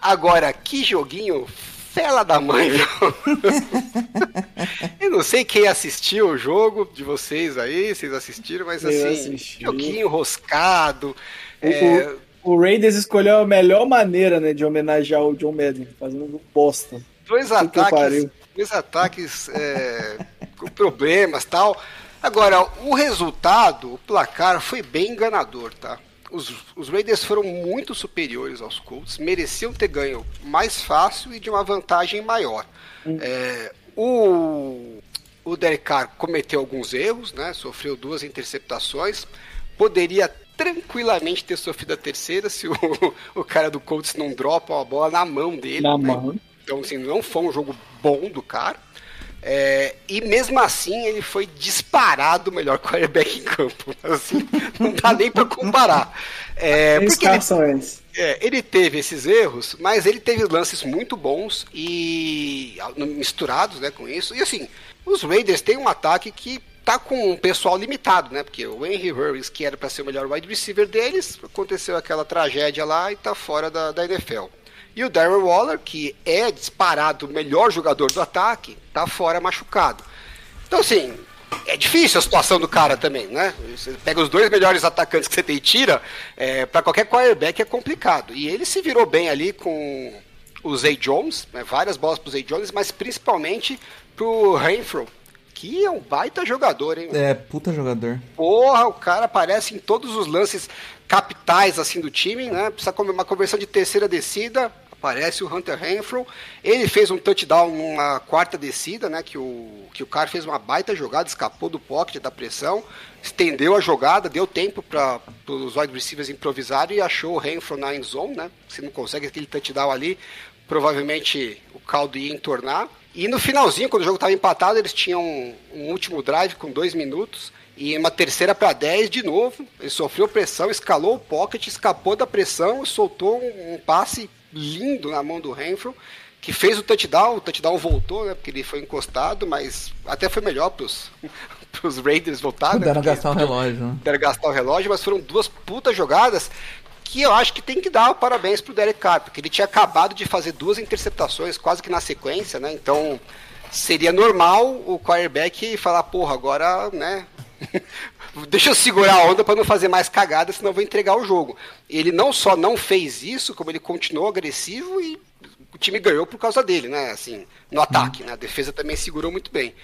Agora, que joguinho fela da mãe, viu? Eu não sei quem assistiu o jogo de vocês aí, vocês assistiram, mas Eu assim, assisti. joguinho roscado. O- é, O, o Raiders escolheu a melhor maneira, né, de homenagear o John Madden, fazendo bosta. dois ataques, dois ataques é, problemas tal. Agora, o resultado, o placar foi bem enganador, tá? Os, os Raiders foram muito superiores aos Colts, mereciam ter ganho mais fácil e de uma vantagem maior. É, o, o Derek Carr cometeu alguns erros, né? Sofreu duas interceptações. Poderia tranquilamente ter sofrido a terceira se o, o cara do Colts não dropa uma bola na mão dele. Na né? mão. Então, assim, não foi um jogo bom do cara. É, e mesmo assim, ele foi disparado o melhor quarterback em campo. Assim, não dá nem pra comparar. É, porque ele, é, ele teve esses erros, mas ele teve lances muito bons e misturados né, com isso. E assim, os Raiders têm um ataque que tá com um pessoal limitado, né? Porque o Henry Harris, que era para ser o melhor wide receiver deles, aconteceu aquela tragédia lá e tá fora da, da NFL. E o Darren Waller, que é disparado o melhor jogador do ataque, tá fora machucado. Então, assim, é difícil a situação do cara também, né? Você pega os dois melhores atacantes que você tem e tira, é, para qualquer quarterback é complicado. E ele se virou bem ali com o Zay Jones, né? várias bolas pro Zay Jones, mas principalmente pro Renfro, que é um baita jogador, hein? É, puta jogador. Porra, o cara aparece em todos os lances capitais assim do time, né? Precisa comer uma conversão de terceira descida, aparece o Hunter Renfro. Ele fez um touchdown numa quarta descida, né? Que o, que o cara fez uma baita jogada, escapou do pocket da pressão, estendeu a jogada, deu tempo para os wide receivers improvisarem e achou o Renfro na end zone, né? Se não consegue aquele touchdown ali, provavelmente o caldo ia entornar. E no finalzinho, quando o jogo estava empatado, eles tinham um, um último drive com dois minutos. E uma terceira para 10 de novo. Ele sofreu pressão, escalou o pocket, escapou da pressão soltou um, um passe lindo na mão do Renfro, que fez o touchdown. O touchdown voltou, né? Porque ele foi encostado, mas até foi melhor para os Raiders voltar. né, Puderam porque- gastar o relógio, né? puderam gastar o relógio, mas foram duas putas jogadas que eu acho que tem que dar parabéns pro Derek Carr, porque ele tinha acabado de fazer duas interceptações quase que na sequência, né? Então seria normal o quarterback falar, porra, agora, né? Deixa eu segurar a onda para não fazer mais cagada, senão eu vou entregar o jogo. Ele não só não fez isso, como ele continuou agressivo e o time ganhou por causa dele, né? Assim, no ataque, né? A defesa também segurou muito bem.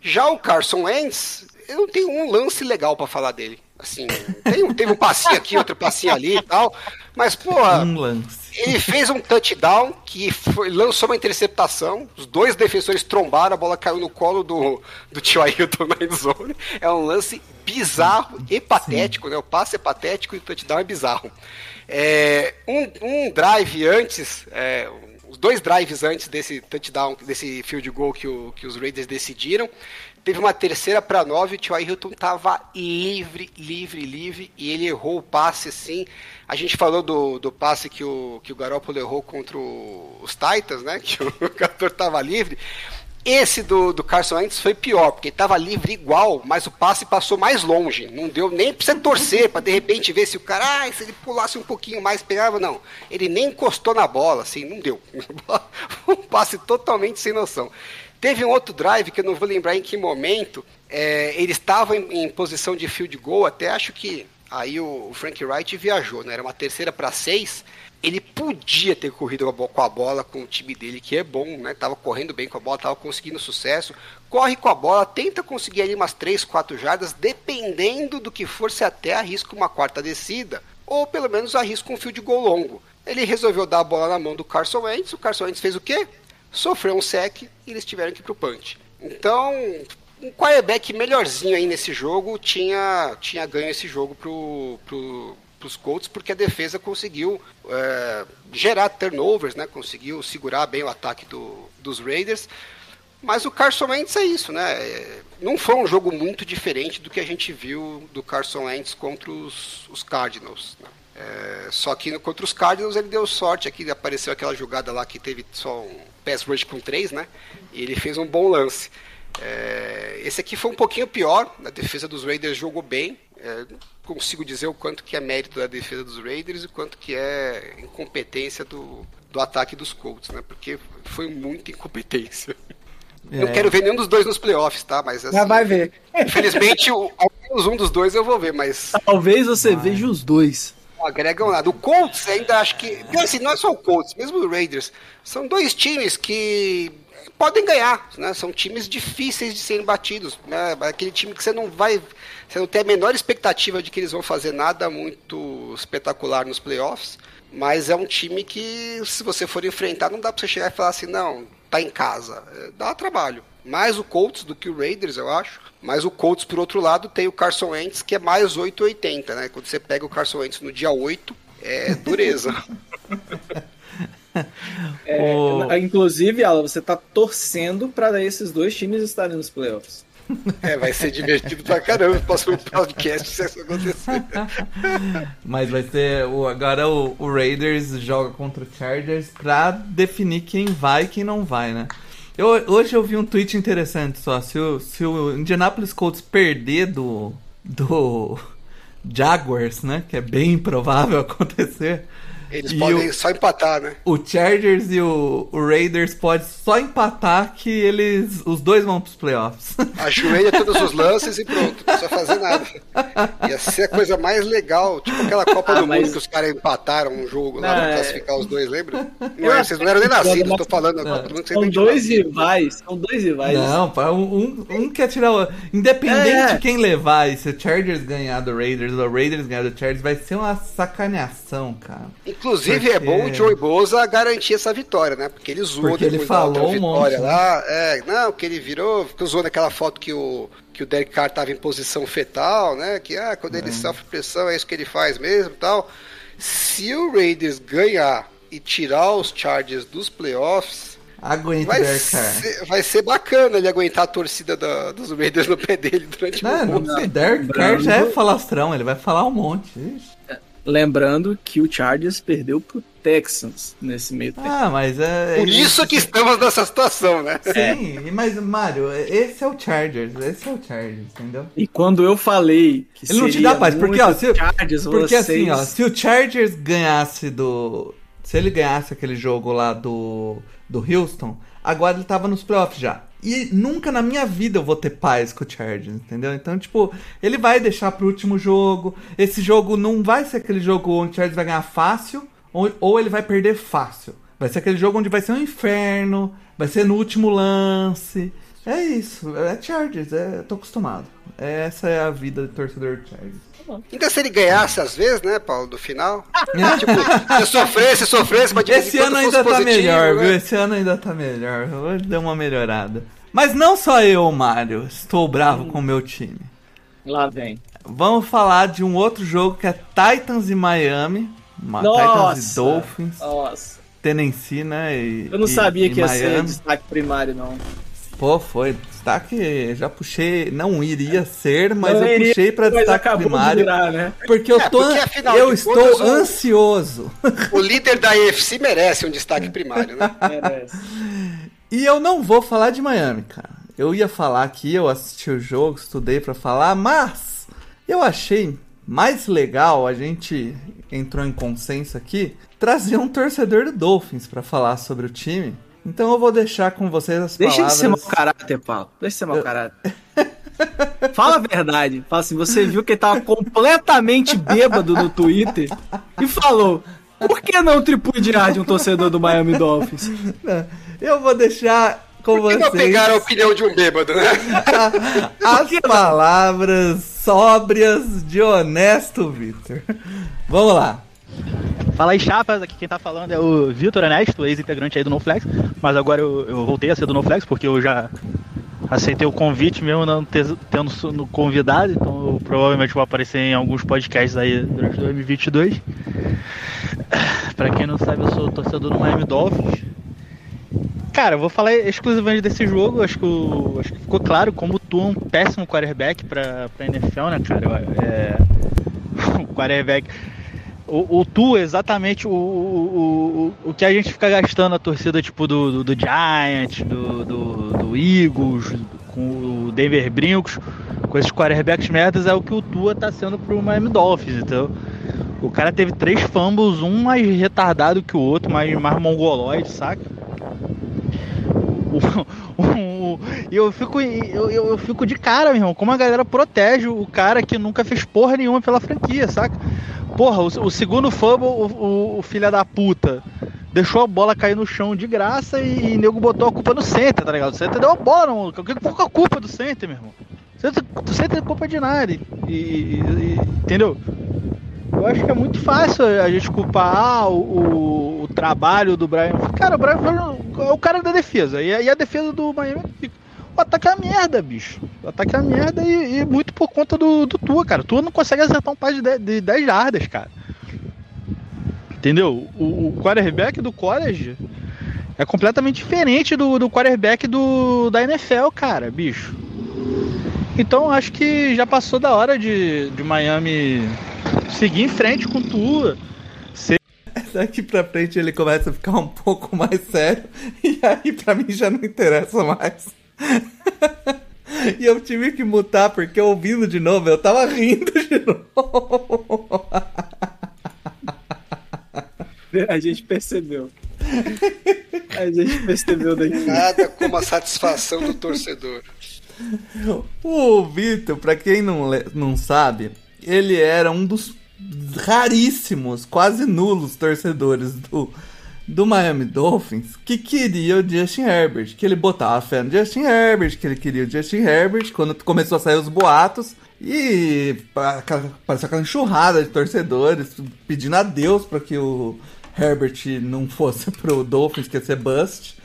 Já o Carson Wentz, eu não tenho um lance legal pra falar dele. Assim, tem, um- teve um passinho aqui, outro passinho ali e tal. Mas, porra, Um ele fez um touchdown que foi- lançou uma interceptação. Os dois defensores trombaram, a bola caiu no colo do, do tio Ailton na endzone. É um lance bizarro e patético, né? O passe é patético e o touchdown é bizarro. É, um, um drive antes, é, os dois drives antes desse touchdown, desse field goal que, o, que os Raiders decidiram. Teve uma terceira para nove, o T.Y. Hilton tava livre, livre, livre, e ele errou o passe assim. A gente falou do, do passe que o, que o Garoppolo errou contra o, os Titans, né? Que o jogador tava livre. Esse do, do Carson Wentz foi pior, porque ele tava livre igual, mas o passe passou mais longe. Não deu nem pra você torcer, pra de repente ver se o cara, ah, se ele pulasse um pouquinho mais, pegava. Não. Ele nem encostou na bola, assim, não deu. um passe totalmente sem noção. Teve um outro drive que eu não vou lembrar em que momento. É, ele estava em, em, posição de field goal, até acho que aí o, Frank Wright viajou, né? Era uma terceira para seis ele podia ter corrido com a bola com o time dele, que é bom, né? Correndo bem com a bola, tava conseguindo sucesso. Corre com a bola, tenta conseguir ali umas 3, 4 jardas, dependendo do que for, se até arrisca uma quarta descida, ou pelo menos arrisca um fio de gol longo. Ele resolveu dar a bola na mão do Carson Wentz, o Carson Wentz fez o quê? Sofreu um sec e eles tiveram que ir pro punch. Então, um quarterback melhorzinho aí nesse jogo tinha, tinha ganho esse jogo pro, pro, para os Colts porque a defesa conseguiu é, gerar turnovers, né? Conseguiu segurar bem o ataque do, dos Raiders. Mas o Carson Wentz é isso, né? É, não foi um jogo muito diferente do que a gente viu do Carson Wentz contra os, os Cardinals. Né? É, só que contra os Cardinals ele deu sorte aqui, apareceu aquela jogada lá que teve só um pass rush com três, né? E ele fez um bom lance. É, esse aqui foi um pouquinho pior, a defesa dos Raiders jogou bem, é, consigo dizer o quanto que é mérito da defesa dos Raiders e o quanto que é incompetência do, do ataque dos Colts, né? Porque foi muita incompetência. É. Eu quero ver nenhum dos dois nos playoffs, tá? Mas assim, Já vai ver. Infelizmente, o, ao menos um dos dois eu vou ver, mas. Talvez você vai. veja os dois. Agregam nada. O Colts ainda acho que. Assim, não é só o Colts, mesmo o Raiders. São dois times que podem ganhar, né? São times difíceis de serem batidos. Né? Aquele time que você não vai você não tem a menor expectativa de que eles vão fazer nada muito espetacular nos playoffs, mas é um time que, se você for enfrentar, não dá pra você chegar e falar assim, não, tá em casa. Dá trabalho. Mais o Colts do que o Raiders, eu acho. Mas o Colts, por outro lado, tem o Carson Wentz, que é mais 880, né? Quando você pega o Carson Wentz no dia 8, é dureza. é, Inclusive, Alan, você tá torcendo para esses dois times estarem nos playoffs. É, vai ser divertido pra caramba o próximo podcast se isso acontecer. Mas vai ser. O, agora o, o, Raiders joga contra o Chargers pra definir quem vai e quem não vai, né? Eu, hoje eu vi um tweet interessante só. Se o, se o Indianapolis Colts perder do. do. Jaguars, né? Que é bem provável acontecer. Eles e podem o, só empatar, né? O Chargers e o, o, Raiders podem só empatar que eles. Os dois vão pros playoffs. Ajoelha todos os lances e pronto, não precisa fazer nada. Ia ser a coisa mais legal, tipo aquela Copa ah, do mas... Mundo que os caras empataram um jogo lá pra é... classificar os dois, lembra? Não é, vocês não eram nem nascidos, tô falando da Copa do Mundo. São dois rivais, são dois rivais. Não, um, um quer tirar o. Independente é. de quem levar, e se o Chargers ganhar do Raiders ou o Raiders ganhar do Chargers, vai ser uma sacaneação, cara. Inclusive, Porque... é bom o Joey Boza garantir essa vitória, né? Porque ele zoou Porque ele falou um monte, né? lá. É, não, que ele virou, ficou zoando aquela foto que o, que o Derek Carr estava em posição fetal, né? Que ah, quando ele sofre pressão é isso que ele faz mesmo tal. Se o Raiders ganhar e tirar os Chargers dos playoffs, Aguenta vai ser, vai ser bacana ele aguentar a torcida da, dos Raiders no pé dele durante não, um não, Derek Carr já é falastrão, ele vai falar um monte. Ixi. Lembrando que o Chargers perdeu pro Texans nesse meio tempo. Ah, mas é. Por isso que estamos nessa situação, né? Sim, é. mas, Mário, esse é o Chargers. Esse é o Chargers, entendeu? E quando eu falei que Ele não te dá paz, porque, ó, se, Chargers, porque vocês... assim, ó, se o Chargers ganhasse do. Se ele ganhasse aquele jogo lá do, do Houston, agora ele tava nos playoffs já. E nunca na minha vida eu vou ter paz com o Chargers, entendeu? Então, tipo, ele vai deixar pro último jogo. Esse jogo não vai ser aquele jogo onde o Chargers vai ganhar fácil, ou, ou ele vai perder fácil. Vai ser aquele jogo onde vai ser um inferno, vai ser no último lance. É isso, é Chargers, é, tô acostumado. Essa é a vida do torcedor de Chargers. Ainda se ele ganhasse às vezes, né, Paulo, do final. tipo, se sofresse, sofresse, mas Esse ano ainda tá positivo, melhor, né? viu? Esse ano ainda tá melhor. Hoje deu uma melhorada. Mas não só eu, Mário, estou bravo hum. com o meu time. Lá vem. Vamos falar de um outro jogo que é Titans e Miami. Nossa, Titans e Dolphins. Nossa. Tennessee, né? E, Eu não e- sabia e que ia ser destaque primário, não. Pô, foi. Destaque, já puxei. Não iria ser, mas Não eu iria, puxei pra destaque acabou de primário. virar, né? Porque eu É, tô. porque, afinal eu estou contas, ansioso. O líder da EFC merece um destaque primário, né? Merece. E eu não vou falar de Miami, cara. Eu ia falar aqui, eu assisti o jogo, estudei pra falar, mas eu achei mais legal, a gente entrou em consenso aqui, trazer um torcedor do Dolphins pra falar sobre o time. Então eu vou deixar com vocês as Deixa de palavras. ser mau caráter, Paulo. Deixa de ser mau caráter. Fala a verdade. Fala assim, você viu que ele tava completamente bêbado no Twitter e falou: por que não tripudiar de um torcedor do Miami Dolphins? Eu vou deixar com Por que vocês não pegaram a opinião de um bêbado, né? as palavras sóbrias de honesto Victor. Vamos lá. Fala aí, chapas. Aqui quem tá falando é o Vitor Ernesto, ex-integrante aí do NoFlex. Mas agora eu, eu voltei a ser do NoFlex porque eu já aceitei o convite mesmo não ter, tendo no convidado. Então eu provavelmente vou aparecer em alguns podcasts aí durante 2022. Pra quem não sabe, eu sou torcedor do Miami Dolphins. Cara, eu vou falar exclusivamente desse jogo. Acho que, o- acho que ficou claro como tu é um péssimo quarterback pra, pra NFL, né, cara? É, o quarterback. O, o Tu é exatamente o, o, o, o que a gente fica gastando a torcida tipo do, do, do Giants, do, do, do Eagles, com o Denver Brincos, com esses quarterbacks merdas, é o que o Tua tá sendo pro Miami Dolphins, então. O cara teve três fumbles, um mais retardado que o outro, mais, mais mongoloide, saca? O- o- eu fico, eu, eu, fico de cara, meu irmão, como a galera protege o cara que nunca fez porra nenhuma pela franquia, saca? Porra, o, o segundo fumble, o, o, filho da puta deixou a bola cair no chão de graça e, e nego botou a culpa no center, tá ligado? O center deu a bola, não. Qual que é a culpa do center, meu irmão? O center, o center tem culpa de nada. E, e- e- entendeu? Eu acho que é muito fácil a gente culpar o, o- o trabalho do Brian. Cara, o Brian é o cara da defesa. E a, e a defesa do Miami fica. O ataque é a merda, bicho. O ataque é a merda e, e muito por conta do, do Tua, cara. Tua não consegue acertar um passe de 10 de 10 jardas, cara. Entendeu? O, o quarterback do college é completamente diferente do, do quarterback do, da NFL, cara, bicho. Então acho que já passou da hora de, de Miami seguir em frente com Tua. Daqui pra frente ele começa a ficar um pouco mais sério. E aí pra mim já não interessa mais. E eu tive que mutar porque ouvindo de novo eu tava rindo de novo. A gente percebeu. A gente percebeu daqui. Nada como a satisfação do torcedor. O Vitor, pra quem não, não sabe, ele era um dos raríssimos, quase nulos torcedores do, do Miami Dolphins que queria o Justin Herbert. Que ele botava fé no Justin Herbert, que ele queria o Justin Herbert quando começou a sair os boatos. E pa- aquela- enxurrada de torcedores pedindo a Deus para que o Herbert não fosse pro Dolphins, que ia ser bust.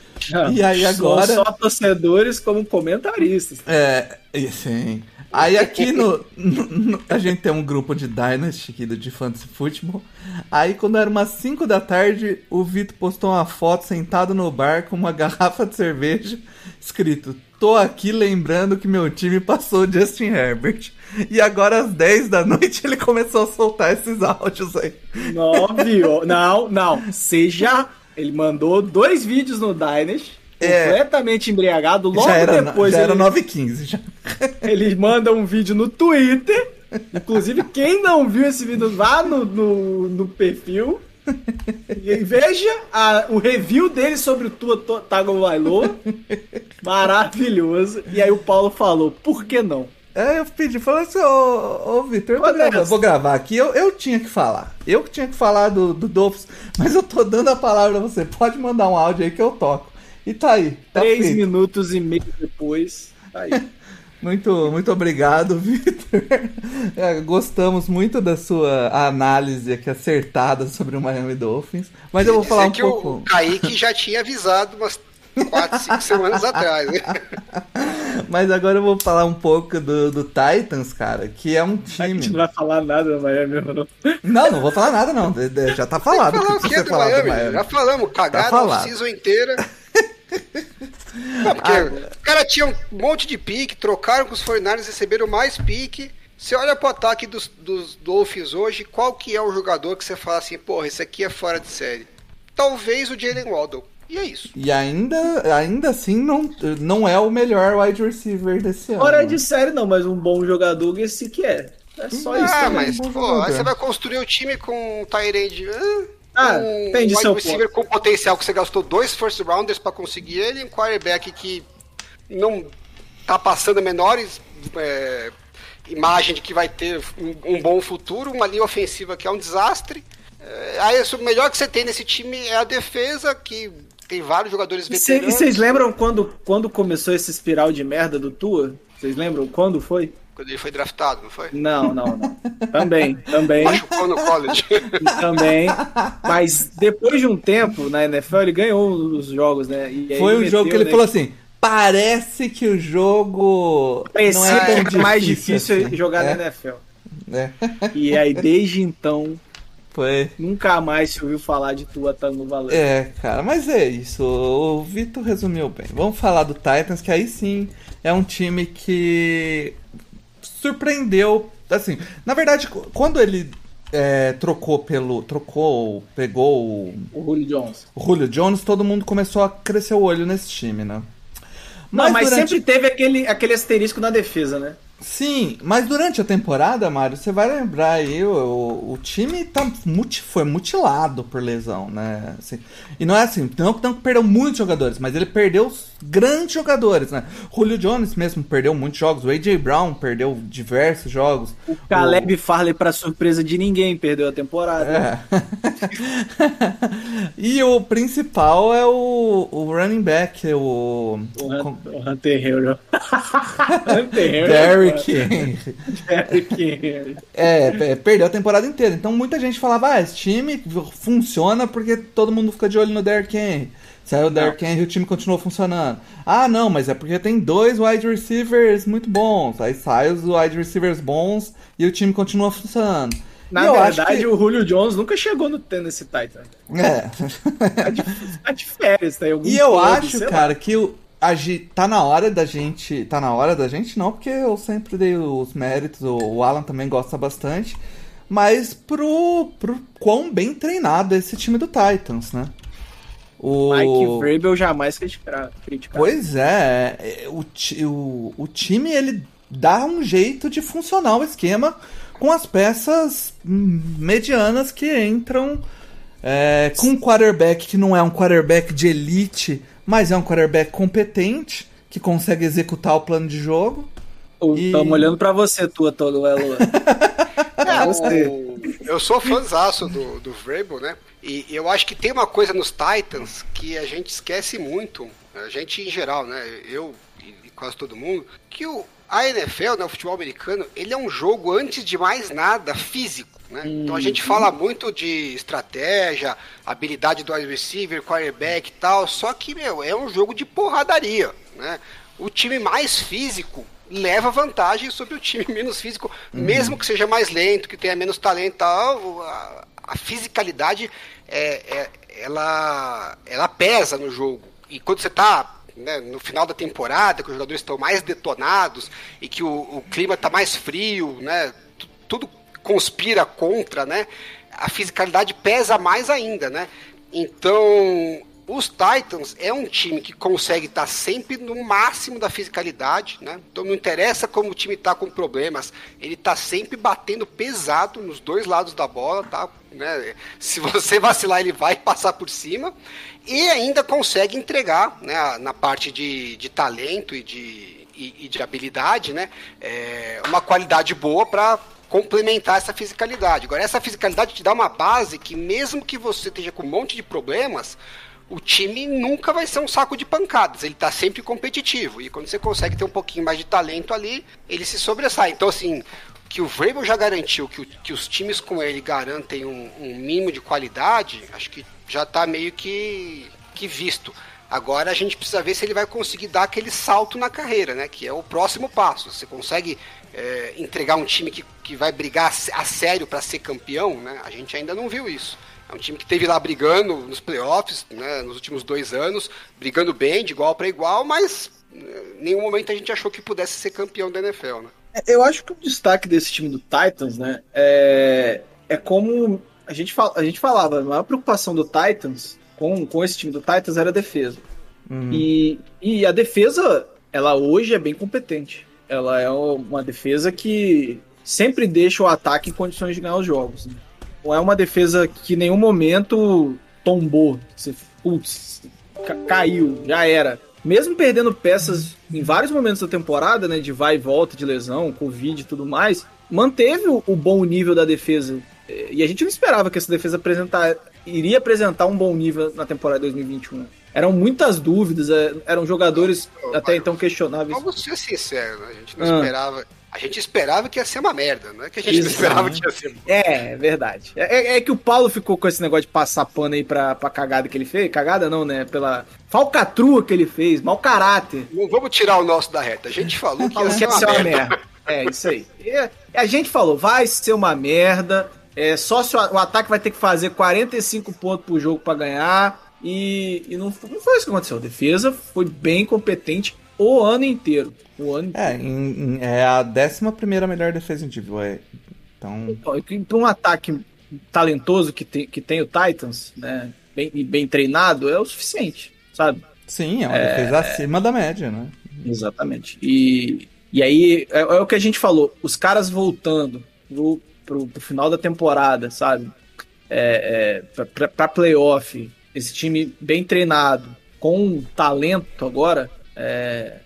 E aí agora. Só, só torcedores como comentaristas. É, e sim. Aí aqui no, no- no- A gente tem um grupo de Dynasty aqui de Fantasy Football. Aí quando era umas 5 da tarde, o Vitor postou uma foto sentado no bar com uma garrafa de cerveja, escrito: Tô aqui lembrando que meu time passou o Justin Herbert. E agora às 10 da noite ele começou a soltar esses áudios aí. Não, viu? Não, não. Seja. Ele mandou dois vídeos no Dynasty, É. completamente embriagado. Logo já era, depois já era ele, 9 h 15 já. ele manda um vídeo no Twitter. Inclusive, quem não viu esse vídeo, vá no, no, no perfil e veja a- o review dele sobre o Tua Tagovailoa. Maravilhoso. E aí o Paulo falou, por que não? É, eu pedi, falei assim, ô, ô Vitor, eu, gravando, Nelson. vou gravar aqui, eu, eu tinha que falar. Eu que tinha que falar do, do Dolphins, mas eu tô dando a palavra a você. Pode mandar um áudio aí que eu toco. E tá aí, tá Três feito. minutos e meio depois. tá Aí. Muito, muito obrigado, Vitor. É, gostamos muito da sua análise aqui acertada sobre o Miami Dolphins. Mas eu vou falar um que pouco. o Kaique já tinha avisado umas 4, 5 semanas atrás, né? Mas agora eu vou falar um pouco do, do Titans, cara, que é um A gente time. não vai falar nada do Miami, mesmo, não. Não, não vou falar nada, não. Já tá falado. Falar o o que que você do falar do Miami? Miami. Já falamos, cagaram Tá a season inteira. Não, porque os caras tinham um monte de pique, trocaram com os 49ers, receberam mais pique. Você olha pro ataque dos, dos Dolphins hoje, qual que é o jogador que você fala assim, porra, esse aqui é fora de série? Talvez o Jalen Waddle. E é isso. E ainda, ainda assim, não, não é o melhor wide receiver desse ano. Fora de série, não, mas um bom jogador esse que é. É só isso ah, mas, bom pô, jogador. aí você vai construir o time com um Tyrande. Ah, um entendi wide seu receiver com potencial que você gastou dois first rounders pra conseguir ele, um quarterback que não tá passando menores é, imagem de que vai ter um, um bom futuro, uma linha ofensiva que é um desastre. É, aí o melhor que você tem nesse time é a defesa, que tem vários jogadores E cê- veteranos. e vocês lembram quando, quando começou esse espiral de merda do Tua? Vocês lembram quando foi? Quando ele foi draftado, não foi? Não, não, não. Também, também, Machucou no college. também. Mas depois de um tempo na NFL, ele ganhou os jogos, né? E aí Foi um meteu, jogo que ele né, falou assim: parece que o jogo não Parecia é que difícil. mais difícil assim. jogar é, na NFL. é. E aí, desde então, Foi. nunca mais se ouviu falar de Tua no valor. É, cara, mas é isso. O Vitor resumiu bem. Vamos falar do Titans, que aí sim é um time que surpreendeu. Assim, na verdade, quando ele é, trocou pelo. Trocou, pegou o, O Julio Jones. o Julio Jones, todo mundo começou a crescer o olho nesse time, né? Não, mas durante- sempre teve aquele, aquele asterisco na defesa, né? Sim, mas durante a temporada, Mário, você vai lembrar aí, o, o time tá muti- foi mutilado por lesão, né? Assim, e não é assim, não, que perdeu muitos jogadores, mas ele perdeu os grandes jogadores, né? Julio Jones mesmo perdeu muitos jogos, o A.J. Brown perdeu diversos jogos. O Caleb Farley, pra surpresa de ninguém, perdeu a temporada. É. e o principal é o, o running back, o. O, o Hunter Henry. Hunter Henry. Derrick Henry. Derrick Henry. É, perdeu a temporada inteira. Então muita gente falava, ah, esse time funciona porque todo mundo fica de olho no Derrick Henry. Saiu o Derrick Henry e o time continuou funcionando. Ah, não, mas é porque tem dois wide receivers muito bons. Aí sai os wide receivers bons e o time continua funcionando. Na E verdade, que- o Julio Jones nunca chegou no Tennessee Titan. É. Tá de, tá de férias, tá em algum E eu clube, acho, lá. cara, que o, a, gi- tá na hora da gente. Tá na hora da gente, não, porque eu sempre dei os méritos, o, Alan também gosta bastante. Mas pro, pro quão bem treinado é esse time do Titans, né? O... Mike Vrabel jamais criticar. criticar. Pois é, é, o, o, o time ele dá um jeito de funcionar o esquema com as peças medianas que entram é, com um quarterback que não é um quarterback de elite, mas é um quarterback competente que consegue executar o plano de jogo. E- Estamos olhando pra você, tua, todo Elo. É, eu sou fãzaço do, do Vrabel, né? E eu acho que tem uma coisa nos Titans que a gente esquece muito, a gente em geral, né? Eu e, e quase todo mundo, que o, a NFL, né, o futebol americano, ele é um jogo, antes de mais nada, físico. Né? Então a gente fala muito de estratégia, habilidade do wide receiver, quarterback e tal, só que, meu, é um jogo de porradaria, né? O time mais físico leva vantagem sobre o time menos físico, mesmo que seja mais lento, que tenha menos talento e tal, a, a fisicalidade é, é- ela, ela pesa no jogo. E quando você está no final da temporada, que os jogadores estão mais detonados e que o, o clima está mais frio, né? tu- Tudo conspira contra, né? A fisicalidade pesa mais ainda, né? Então, os Titans é um time que consegue estar sempre no máximo da fisicalidade, né? Então não interessa como o time está com problemas, ele está sempre batendo pesado nos dois lados da bola, tá? Né? Se você vacilar, ele vai passar por cima e ainda consegue entregar, né? Na parte de, de talento e de, e, e de habilidade, né? É, uma qualidade boa para complementar essa fisicalidade. Agora, essa fisicalidade te dá uma base que, mesmo que você esteja com um monte de problemas, o time nunca vai ser um saco de pancadas. Ele está sempre competitivo. E quando você consegue ter um pouquinho mais de talento ali, ele se sobressai. Então, assim, que o Vrabel já garantiu que, o- que os times com ele garantem um, um mínimo de qualidade, acho que já está meio que, que visto. Agora a gente precisa ver se ele vai conseguir dar aquele salto na carreira, né? Que é o próximo passo. Você consegue é, entregar um time que, que vai brigar a sério para ser campeão, né? A gente ainda não viu isso. É um time que teve lá brigando nos playoffs, né, nos últimos dois anos, brigando bem, de igual para igual, mas né, em nenhum momento a gente achou que pudesse ser campeão da NFL, né? Eu acho que o destaque desse time do Titans, né, é, é como a gente, fala, a gente falava, a maior preocupação do Titans com, com esse time do Titans era a defesa. Uhum. E, e a defesa, ela hoje é bem competente. Ela é uma defesa que sempre deixa o ataque em condições de ganhar os jogos. Né? Não é uma defesa que em nenhum momento tombou. Você, putz, ca- caiu, já era. Mesmo perdendo peças em vários momentos da temporada, né, de vai e volta de lesão, Covid e tudo mais, manteve o, o bom nível da defesa. E a gente não esperava que essa defesa apresentar, iria apresentar um bom nível na temporada 2021. Eram muitas dúvidas, eh, eram jogadores até então questionáveis. Vamos ser sinceros? A gente não Ah. esperava. A gente esperava que ia ser uma merda, não é que a gente não Isso, esperava que ia ser. É, é verdade. É, é- é que o Paulo ficou com esse negócio de passar pano aí pra, pra cagada que ele fez. Cagada não, né? Pela falcatrua que ele fez, mau caráter. Não vamos tirar o nosso da reta. A gente falou que ia ser uma ser uma merda. merda. É, isso aí. E a gente falou, vai ser uma merda. É, só se o, o ataque vai ter que fazer 45 pontos por jogo pra ganhar. E, e não, não foi isso que aconteceu. A defesa foi bem competente o ano inteiro. O ano É, em- em- é a 11 melhor defesa em DVOA. Então, para um ataque talentoso que tem, que tem o Titans, né? Bem, e bem treinado, é o suficiente, sabe? sim, é uma defesa acima da média, né? Exatamente. E, e aí é, é o que a gente falou, os caras voltando pro, pro, pro final da temporada, sabe? É, é, pra, pra, pra playoff, esse time bem treinado, com talento agora, é,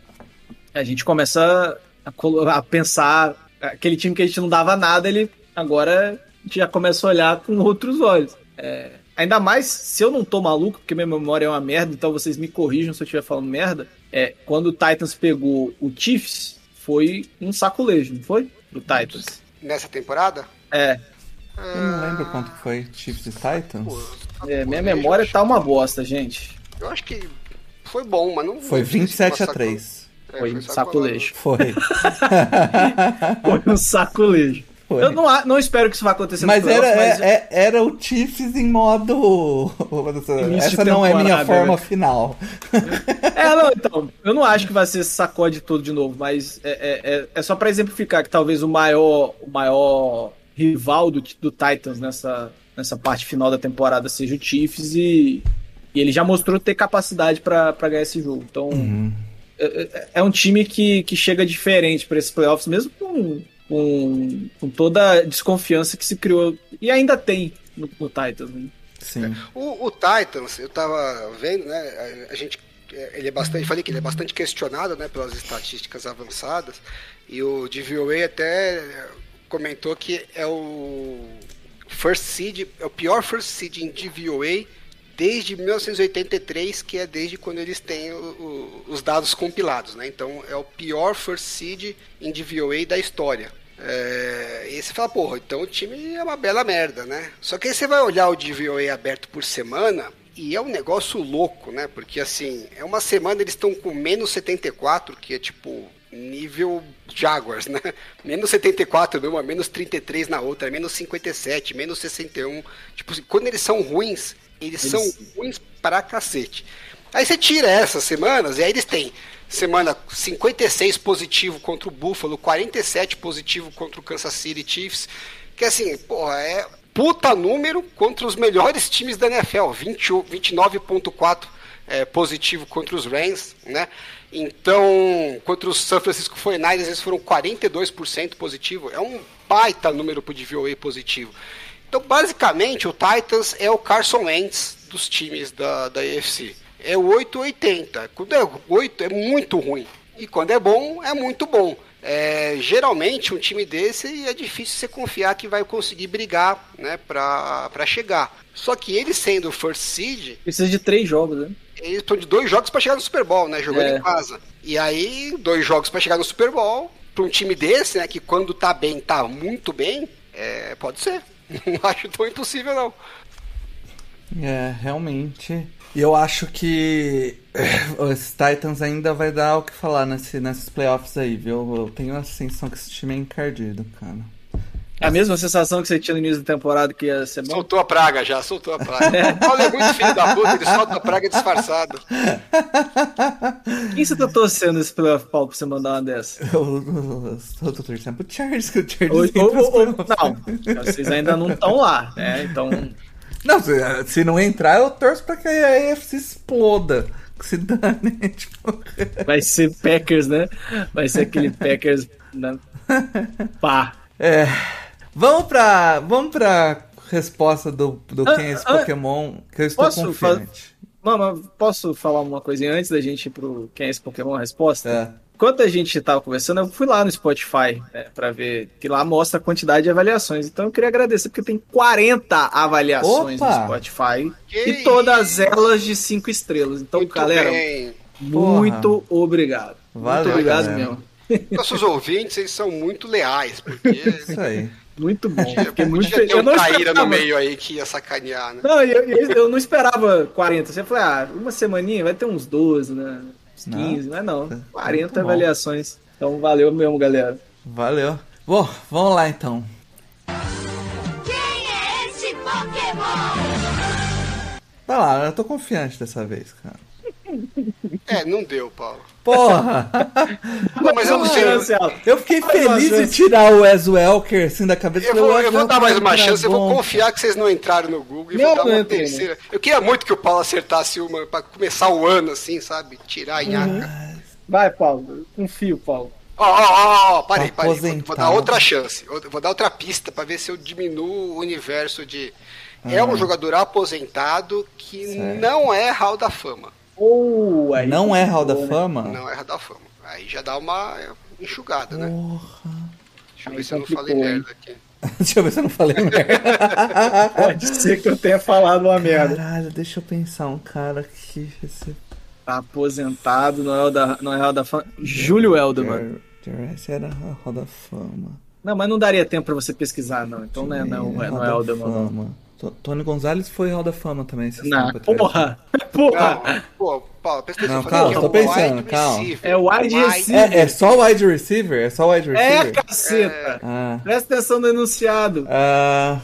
a gente começa a, a pensar aquele time que a gente não dava nada, ele agora a gente já começa a olhar com outros olhos. É, ainda mais se eu não tô maluco, porque minha memória é uma merda, então vocês me corrijam se eu estiver falando merda. É, quando o Titans pegou o Chiefs, foi um saculejo, não foi? Do Titans. Nessa temporada? É, Eu não lembro quanto foi Chiefs e Titans. Pô, é, minha memória tá uma bosta, gente. Eu acho que foi bom, mas não. Foi não sei se 27 a saco- 3. É, Foi um sacolado. saculejo. Foi. Foi um saculejo. Foi. Eu não, não espero que isso vá acontecer Mas nos era, playoffs, mas é- é- era o Chiefs em modo. Essa não é minha forma né? final. É, não, então, eu não acho que vai ser sacode todo de novo, mas é, é, é- é só pra exemplificar que talvez o maior, o maior rival do, do Titans nessa, nessa parte final da temporada seja o Chiefs e, e ele já mostrou ter capacidade pra pra ganhar esse jogo. Então, é, é- é um time que, que chega diferente pra esses playoffs, mesmo com, com, com toda a desconfiança que se criou e ainda tem no, no Titans. Né? Sim. O, o Titans, eu tava vendo, né? A, a gente. é, Ele é bastante. Falei que ele é bastante questionado, né? Pelas estatísticas avançadas. E o DVOA até comentou que é o first seed, é o pior first seed em DVOA desde 1983, que é desde quando eles têm o- o- os dados compilados, né? Então é o pior first seed em DVOA da história. É, e você fala, porra, então o time é uma bela merda, né? Só que aí você vai olhar o DVOA aberto por semana e é um negócio louco, né? Porque assim, é uma semana eles estão com menos 74, que é tipo nível Jaguars, né? Menos 74 numa, menos 33 na outra, menos 57, menos 61. Tipo, assim, quando eles são ruins, eles, são ruins pra cacete. Aí você tira essas semanas e aí eles têm semana 56 positivo contra o Buffalo, 47 positivo contra o Kansas City Chiefs, que assim, porra, é puta número contra os melhores times da NFL, 20, 29.4 é, positivo contra os Rams, né? Então, contra os San Francisco 49ers, eles foram 42% positivo. É um baita número pro DVOA positivo. Então, basicamente, o Titans é o Carson Wentz dos times da, da AFC. É o 880. Quando é 8, é muito ruim. E quando é bom, é muito bom. É, geralmente, um time desse é difícil você confiar que vai conseguir brigar né, para chegar. Só que ele sendo o first seed, Precisa de três jogos, né? Eles estão de dois jogos para chegar no Super Bowl, né? Jogando É. em casa. E aí, dois jogos para chegar no Super Bowl, para um time desse, né? Que quando tá bem, tá muito bem, é, pode ser. Não acho tão impossível, não. É, realmente. E eu acho que os Titans ainda vai dar o que falar nesse, nesses playoffs aí, viu? Eu tenho a sensação que esse time é encardido, cara. É a mesma sensação que você tinha no início da temporada que ia ser bom? Soltou a praga já, soltou a praga. O Paulo é muito filho da puta, ele solta a praga disfarçado. Quem você tá torcendo esse playoff, Paulo, pra você mandar uma dessa? Eu, eu, eu tô torcendo pro Chargers, que o Chargers Ou- ou- ou- não, vocês ainda não estão lá, né? Então, Não, se, se não entrar, eu torço pra que a AFC exploda. Que se dane, tipo... vai ser Packers, né? Vai ser aquele Packers. Né? Pá. É. Vamos pra. Vamos pra resposta do, do Ah, quem é esse ah, Pokémon, que eu estou posso confiante. Mano, posso falar uma coisinha antes da gente ir pro Quem é esse Pokémon? A resposta? É. Enquanto a gente tava conversando, eu fui lá no Spotify né, pra ver, que lá mostra a quantidade de avaliações. Então eu queria agradecer, porque tem 40 avaliações Opa! no Spotify Que e todas elas de 5 estrelas. Então, Muito galera, bem. muito obrigado. Valeu, muito obrigado galera. mesmo. Nossos ouvintes, eles são muito leais, porque Isso aí. Muito bom. Fiquei muito feliz. ter Eu não traíra no esperava. meio aí que ia sacanear, né? Não, eu, eu, eu não esperava 40. Você falou, ah, uma semaninha vai ter uns 12, né? Uns Não. 15, mas não. Muito 40 bom. avaliações. Então valeu mesmo, galera. Valeu. Bom, vamos lá então. Quem é esse Pokémon? Vai lá, eu tô confiante dessa vez, cara. É, não deu, Paulo. Porra! Não, mas eu não sei. eu- fiquei uma feliz em tirar o Wes Welker assim da cabeça. Eu vou, "Wes eu vou dar mais uma chance, eu vou bom." confiar que vocês não entraram no Google e Não, vou dar uma entrei, terceira. Eu queria muito que o Paulo acertasse uma pra começar o ano assim, sabe? Tirar a Uhum. nhaca. Vai, Paulo. Confio, Paulo. Ó, ó, ó, ó, parei, Tá parei. Vou, vou dar outra chance. Vou dar outra pista pra ver se eu diminuo o universo de. É um jogador aposentado que Ah. Certo. não é Hall da Fama. Oh, aí Não é Hall da né? Fama? Não é Hall da Fama. Aí já dá uma enxugada, né? Porra. Deixa eu Aí ver se eu não falei hein? merda aqui. Deixa eu ver se eu não falei merda. Pode ser que eu tenha falado uma merda. Caralho, deixa eu pensar. Um cara que. Esse... Tá aposentado, não é o da, não é o da fama. Júlio Elderman. Esse era a Roda Fama. Não, mas não daria tempo pra você pesquisar, não. Então não é, não, é, não é Tony Gonzalez foi Hall da Fama também. esses Não, porra! Porra! Não, pô, Paulo, presta atenção. Não, calma, que é tô pensando, wide calma. receiver. É wide receiver. É, é só wide receiver? É só wide É, receiver? caceta! Ah. Presta atenção no enunciado. Ah,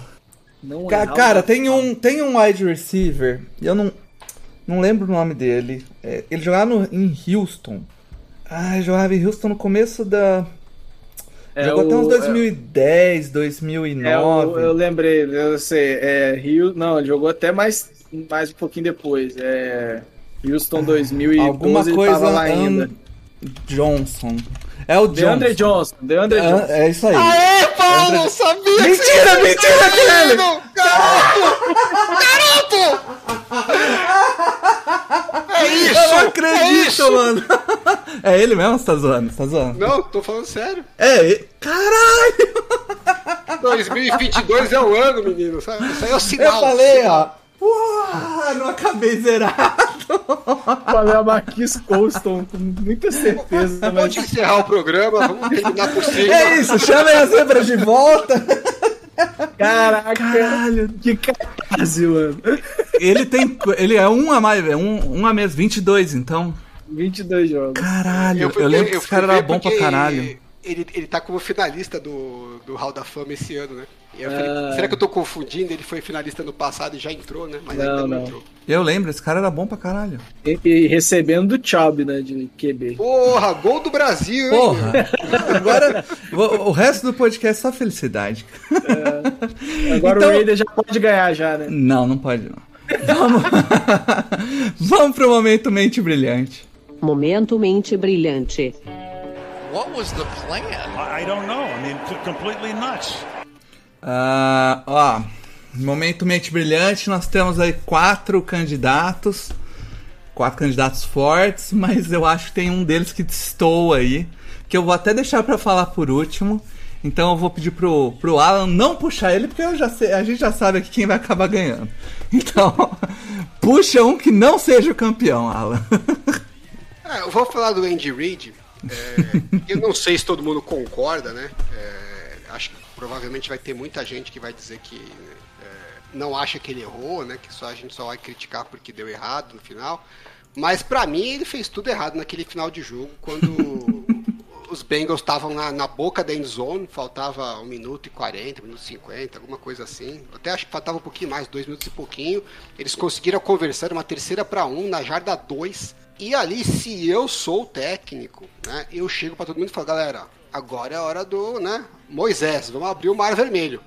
Não ca- é cara, Hall tem um, tem um wide receiver, e eu não, não lembro o nome dele. É, ele jogava no- em Houston. Ah, ele jogava em Houston no começo da. É Jogou até o- uns 2010, 2009. É o, eu lembrei, eu sei, é Rio, não, ele jogou até mais, mais um pouquinho depois, é Houston 2012, Alguma ele coisa tava lá An- ainda. Johnson. É o Johnson. DeAndre Johnson, DeAndre É, Johnson. é isso aí. Aê, Paulo, eu sabia que Mentira, você ia mentira isso! Garoto! Garoto! É isso! Eu não é acredito, isso! mano. É ele mesmo? Você tá zoando? Você tá zoando? Não, tô falando sério. É, ele... caralho! 2022 é o ano, menino. Sabe? Isso aí é o Eu sinal. falei, ó. Uau, não acabei zerado. Falei a Marquis Colston com muita certeza, mas Pode encerrar o programa, vamos terminar por cima. É isso, chamem as zebras de volta. Caraca, Caralho. que caralho, mano. Ele tem. Ele é um a mais, é um, um a menos, 22, então. 22 jogos. Caralho, eu, fui- lembro que esse cara era bom pra caralho. Ele, ele tá como finalista do, do Hall da Fama esse ano, né? E eu falei, Ah. será que eu tô confundindo? Ele foi finalista no passado e já entrou, né? Mas Não, ainda não, não. entrou. Eu lembro, esse cara era bom pra caralho. E, e recebendo do Chubb, né, de QB. Porra, gol do Brasil, hein? Porra! Agora, o, o resto do podcast é só felicidade. Agora Então- o Raiders já pode ganhar já, né? Não, não pode não. Vamos, Vamos pro momento mente brilhante. Momento mente brilhante. What was the plan? I don't know. I mean, completely nuts. Ah, ó, momento mente brilhante, nós temos aí quatro candidatos, quatro candidatos fortes, mas eu acho que tem um deles que destoa aí, que eu vou até deixar pra falar por último. Então eu vou pedir pro, pro Alan não puxar ele, porque sei, a gente já sabe aqui quem vai acabar ganhando. Então, puxa um que não seja o campeão, Alan. É, eu vou falar do Andy Reid. é, eu não sei se todo mundo concorda, né? É, acho que provavelmente vai ter muita gente que vai dizer que não acha que ele errou, né? Que só a gente só vai criticar porque deu errado no final. Mas pra mim ele fez tudo errado naquele final de jogo, quando os Bengals estavam na, na boca da end zone, faltava 1 minuto e 40, 1 minuto e 50, alguma coisa assim. Até acho que faltava um pouquinho mais, 2 minutos e pouquinho. Eles conseguiram a conversão, uma terceira para um na jarda 2. E ali, se eu sou o técnico, né, eu chego para todo mundo e falo, galera, agora é a hora do, né, Moisés, vamos abrir o mar vermelho.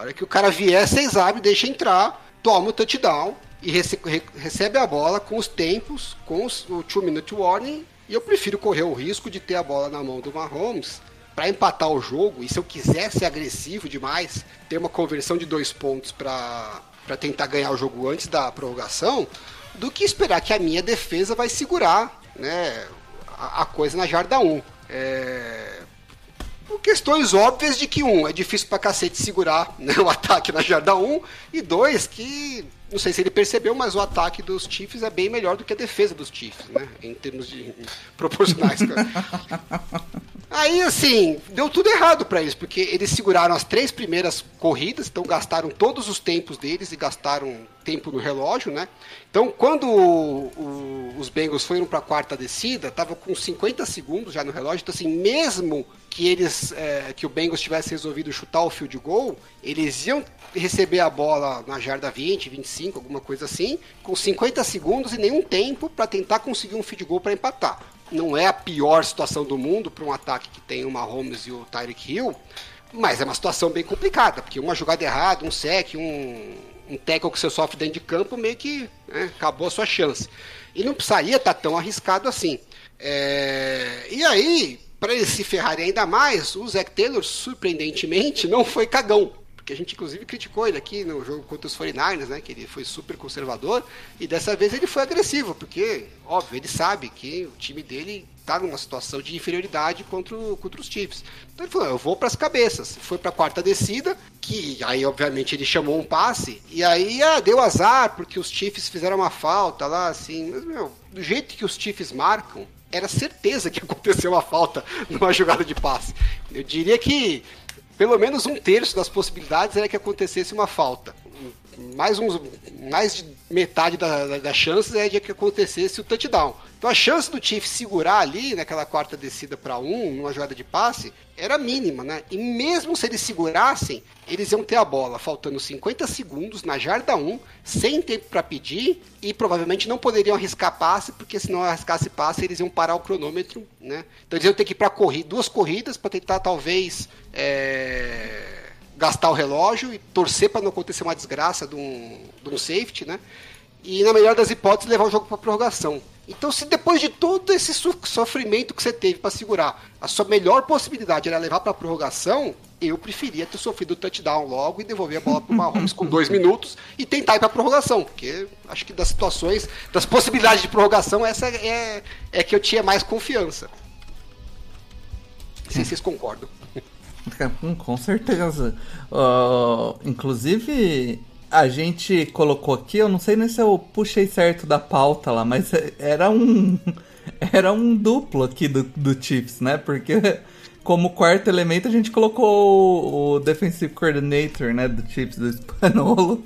A hora que o cara vier, vocês abrem, deixa entrar, toma o touchdown e rece re- recebe a bola com os tempos, com os, o 2 minute warning. E eu prefiro correr o risco de ter a bola na mão do Mahomes para empatar o jogo. E se eu quiser ser agressivo demais, ter uma conversão de dois pontos para tentar ganhar o jogo antes da prorrogação, do que esperar que a minha defesa vai segurar né, a, a coisa na jarda 1. É, questões óbvias de que, um, é difícil pra cacete segurar né, o ataque na jarda 1, e dois, que não sei se ele percebeu, mas o ataque dos Chiefs é bem melhor do que a defesa dos Chiefs, né? Em termos de proporcionais. Aí, assim, deu tudo errado pra eles, porque eles seguraram as três primeiras corridas, então gastaram todos os tempos deles e gastaram tempo no relógio, né? Então, quando o- o- os Bengals foram pra quarta descida, tava com 50 segundos já no relógio, então assim, mesmo que eles é, que o Bengals tivesse resolvido chutar o field goal, eles iam receber a bola na jarda 20, 25, alguma coisa assim, com 50 segundos e nenhum tempo pra tentar conseguir um field goal pra empatar. Não é a pior situação do mundo para um ataque que tem o Mahomes e o Tyreek Hill, mas é uma situação bem complicada, porque uma jogada errada, um sec, um, um tackle que você sofre dentro de campo, meio que né, acabou a sua chance. E não precisaria estar tão arriscado assim. É, E aí, para eles se ferrarem ainda mais, o Zac Taylor, surpreendentemente, não foi cagão. Porque a gente, inclusive, criticou ele aqui no jogo contra os 49ers, né? Que ele foi super conservador. E dessa vez ele foi agressivo, porque, óbvio, ele sabe que o time dele tá numa situação de inferioridade contra, contra os Chiefs. Então ele falou: eu vou para as cabeças. Foi para a quarta descida, que aí, obviamente, ele chamou um passe. E aí ah, deu azar, porque os Chiefs fizeram uma falta lá, assim. Mas, meu, do jeito que os Chiefs marcam, era certeza que aconteceu uma falta numa jogada de passe. Eu diria que pelo menos um terço das possibilidades era que acontecesse uma falta. Mais, uns, mais de metade da- da- das chances é de que acontecesse o touchdown. Então a chance do Chiefs segurar ali naquela quarta descida para um, numa jogada de passe, era mínima, né? E mesmo se eles segurassem, eles iam ter a bola faltando 50 segundos na jarda 1, sem tempo para pedir, e provavelmente não poderiam arriscar passe, porque se não arriscasse passe, eles iam parar o cronômetro, né? Então eles iam ter que ir para correr duas corridas para tentar talvez é, gastar o relógio e torcer para não acontecer uma desgraça de um, de um safety, né? E na melhor das hipóteses levar o jogo para prorrogação. Então, se depois de todo esse so- sofrimento que você teve para segurar, a sua melhor possibilidade era levar para prorrogação, eu preferia ter sofrido o touchdown logo e devolver a bola para o Mahomes com dois minutos e tentar ir para prorrogação, porque acho que das situações, das possibilidades de prorrogação, essa é, é que eu tinha mais confiança. Não sei se vocês concordam. Hum, Com certeza. Ó, inclusive, a gente colocou aqui, eu não sei nem se eu puxei certo da pauta lá, mas era um. Era um duplo aqui do, do Chiefs, né? Porque como quarto elemento a gente colocou o, o Defensive Coordinator, né? Do Chiefs, do Spanolo.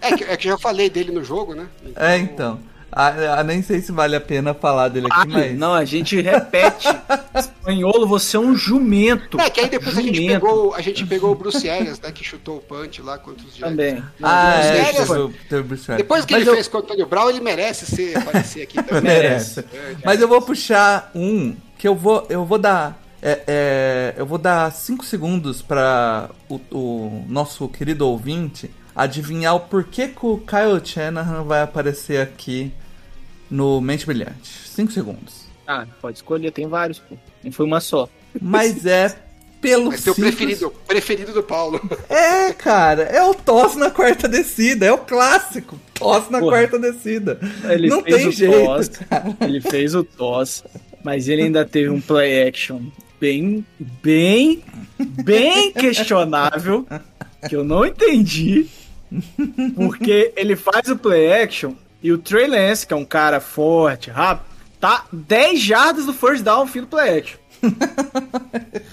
É que, é que eu já falei dele no jogo, né? É, então. Ah, ah, nem sei se vale a pena falar dele aqui, mas. Não, a gente repete. Espanholo, você é um jumento. É, que aí depois a gente, Jumento. pegou, a gente pegou o Bruce Arians, né? Que chutou o punch lá contra os. Também. Ah, Bruce é, teve o Bruce. Depois que Mas ele eu- fez com o Antônio Brown, ele merece ser, aparecer aqui também. merece. Mas eu vou puxar um que eu vou, eu vou dar. é, é, eu vou dar 5 segundos para o, o nosso querido ouvinte adivinhar o porquê que o Kyle Shanahan vai aparecer aqui no Mente Brilhante. 5 segundos. Ah, pode escolher, tem vários, pô. Não foi uma só. Mas é pelo Mas teu simples- preferido, preferido do Paulo. É, cara, é o tosse na quarta descida, é o clássico. Tosse na Porra. quarta descida. Ele Não fez tem o jeito, toss, cara. ele fez o toss, mas ele ainda teve um play action bem, bem, bem questionável, que eu não entendi, porque ele faz o play action e o Trey Lance, que é um cara forte, rápido, tá 10 jardas do first down fim do play action.